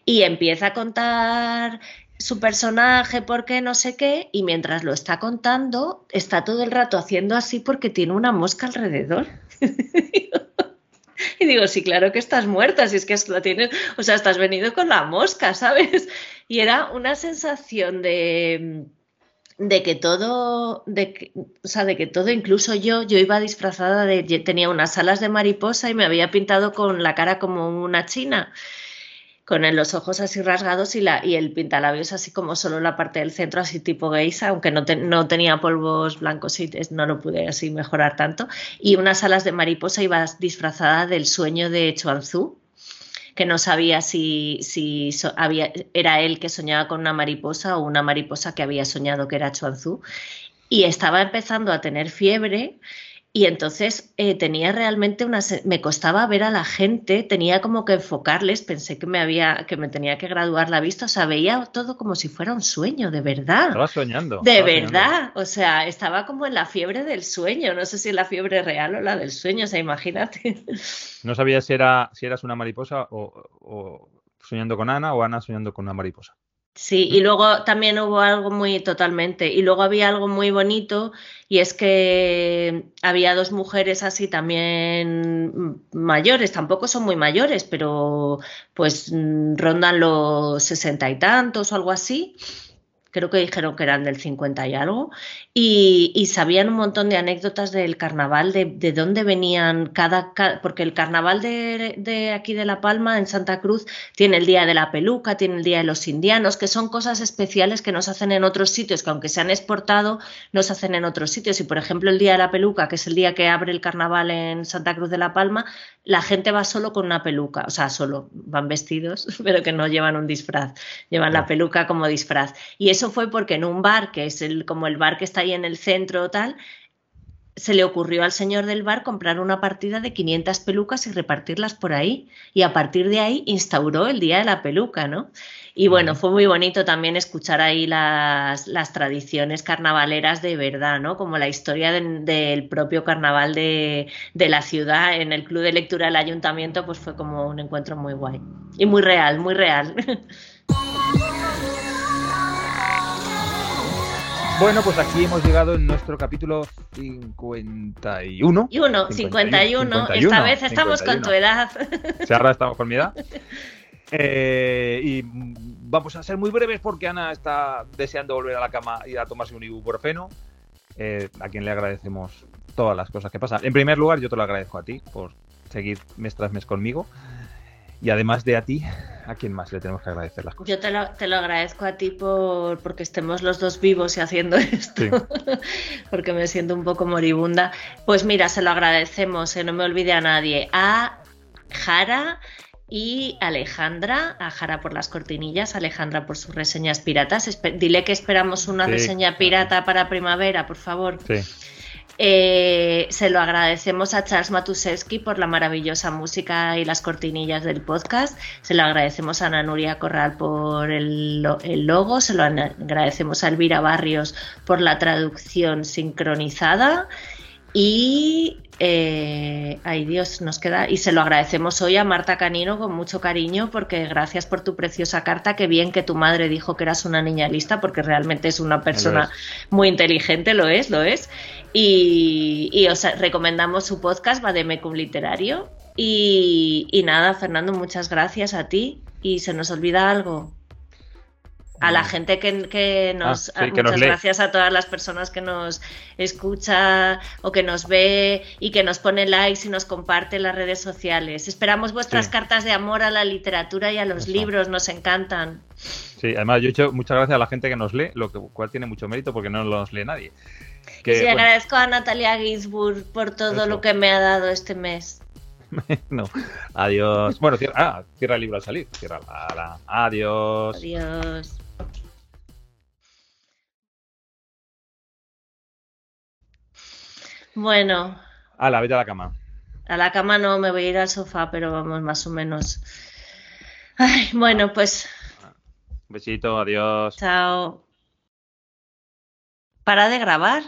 S1: y empieza a contar su personaje, por qué, no sé qué, y mientras lo está contando, está todo el rato haciendo así porque tiene una mosca alrededor. y digo, sí, claro que estás muerta, si es que la tienes, o sea, estás venido con la mosca, ¿sabes? Y era una sensación de de que todo, de o sea, de que todo, incluso yo, yo iba disfrazada de, tenía unas alas de mariposa y me había pintado con la cara como una china con los ojos así rasgados y, la, y el pintalabios así como solo la parte del centro, así tipo geisha, aunque no, no tenía polvos blancos y no lo pude así mejorar tanto. Y unas alas de mariposa iba disfrazada del sueño de Chuanzú, que no sabía si, si había, era él que soñaba con una mariposa o una mariposa que había soñado que era Chuanzú. Y estaba empezando a tener fiebre y entonces eh, tenía realmente una. Me costaba ver a la gente, tenía como que enfocarles, pensé que me había, que me tenía que graduar la vista, o sea, veía todo como si fuera un sueño, de verdad.
S2: Estaba soñando.
S1: De verdad, o sea, estaba como en la fiebre del sueño, no sé si es la fiebre real o la del sueño, o sea, imagínate.
S2: No sabía si, era, si eras una mariposa o soñando con Ana o Ana soñando con una mariposa.
S1: Sí, y luego también hubo algo muy totalmente, y luego había algo muy bonito, y es que había dos mujeres así también mayores, tampoco son muy mayores, pero pues rondan los sesenta y tantos o algo así, creo que dijeron que eran del 50 y algo, y, sabían un montón de anécdotas del carnaval, de, de dónde venían cada, porque el carnaval de, aquí de La Palma, en Santa Cruz, tiene el Día de la Peluca, tiene el Día de los Indianos, que son cosas especiales que nos hacen en otros sitios, que aunque se han exportado, nos hacen en otros sitios. Y por ejemplo, el Día de la Peluca, que es el día que abre el carnaval en Santa Cruz de La Palma, la gente va solo con una peluca, o sea, solo van vestidos, pero que no llevan un disfraz, llevan la peluca como disfraz. Y eso fue porque en un bar, que es el, como el bar que está ahí en el centro o tal, se le ocurrió al señor del bar comprar una partida de 500 pelucas y repartirlas por ahí. Y a partir de ahí instauró el Día de la Peluca, ¿no? Y bueno, fue muy bonito también escuchar ahí las, las tradiciones carnavaleras de verdad, ¿no? Como la historia del propio carnaval de, de, la ciudad en el Club de Lectura del Ayuntamiento, pues fue como un encuentro muy guay. Y muy real, muy real.
S2: Bueno, pues aquí hemos llegado en nuestro capítulo 51.
S1: Y uno, 51. Esta vez estamos con tu edad.
S2: Sí, ahora estamos con mi edad. Eh, y vamos a ser muy breves porque Ana está deseando volver a la cama y a tomarse un ibuprofeno, eh, a quien le agradecemos todas las cosas que pasan. En primer lugar, yo te lo agradezco a ti por seguir mes tras mes conmigo. Y además de a ti, ¿a quién más le tenemos que agradecer las cosas?
S1: Yo te lo, te lo agradezco a ti por porque estemos los dos vivos y haciendo esto, porque me siento un poco moribunda. Pues mira, se lo agradecemos, eh, no me olvide a nadie, a Jara y Alejandra, a Jara por las cortinillas, Alejandra por sus reseñas piratas. dile que esperamos una reseña pirata para primavera, por favor. Sí. Eh, se lo agradecemos a Charles Matusewski por la maravillosa música y las cortinillas del podcast. Se lo agradecemos a Ana Nuria Corral por el, logo. Se lo agradecemos a Elvira Barrios por la traducción sincronizada. Y eh, ay Dios, nos queda. Y se lo agradecemos hoy a Marta Canino con mucho cariño, porque gracias por tu preciosa carta. Qué bien que tu madre dijo que eras una niña lista, porque realmente es una persona muy inteligente, lo es, lo es. Y, os recomendamos su podcast, Vademecum Literario. Y, y nada, Fernando, muchas gracias a ti. ¿Y se nos olvida algo? A la gente que, ah, nos... muchas gracias a todas las personas que nos escucha o que nos ve y que nos pone likes y nos comparte en las redes sociales. Esperamos vuestras cartas de amor a la literatura y a los libros, nos encantan.
S2: Sí, además yo he hecho muchas gracias a la gente que nos lee, lo cual tiene mucho mérito porque no nos lee nadie.
S1: Sí, agradezco a Natalia Ginsburg por todo lo que me ha dado este mes.
S2: no. Adiós. Bueno, cierra, ah, cierra el libro al salir. Cierra la, Adiós.
S1: Adiós. Bueno.
S2: la vete a la cama.
S1: A la cama no, me voy a ir al sofá, pero vamos, más o menos. Ay, bueno, pues.
S2: besito, adiós.
S1: Chao. ¿Para de grabar?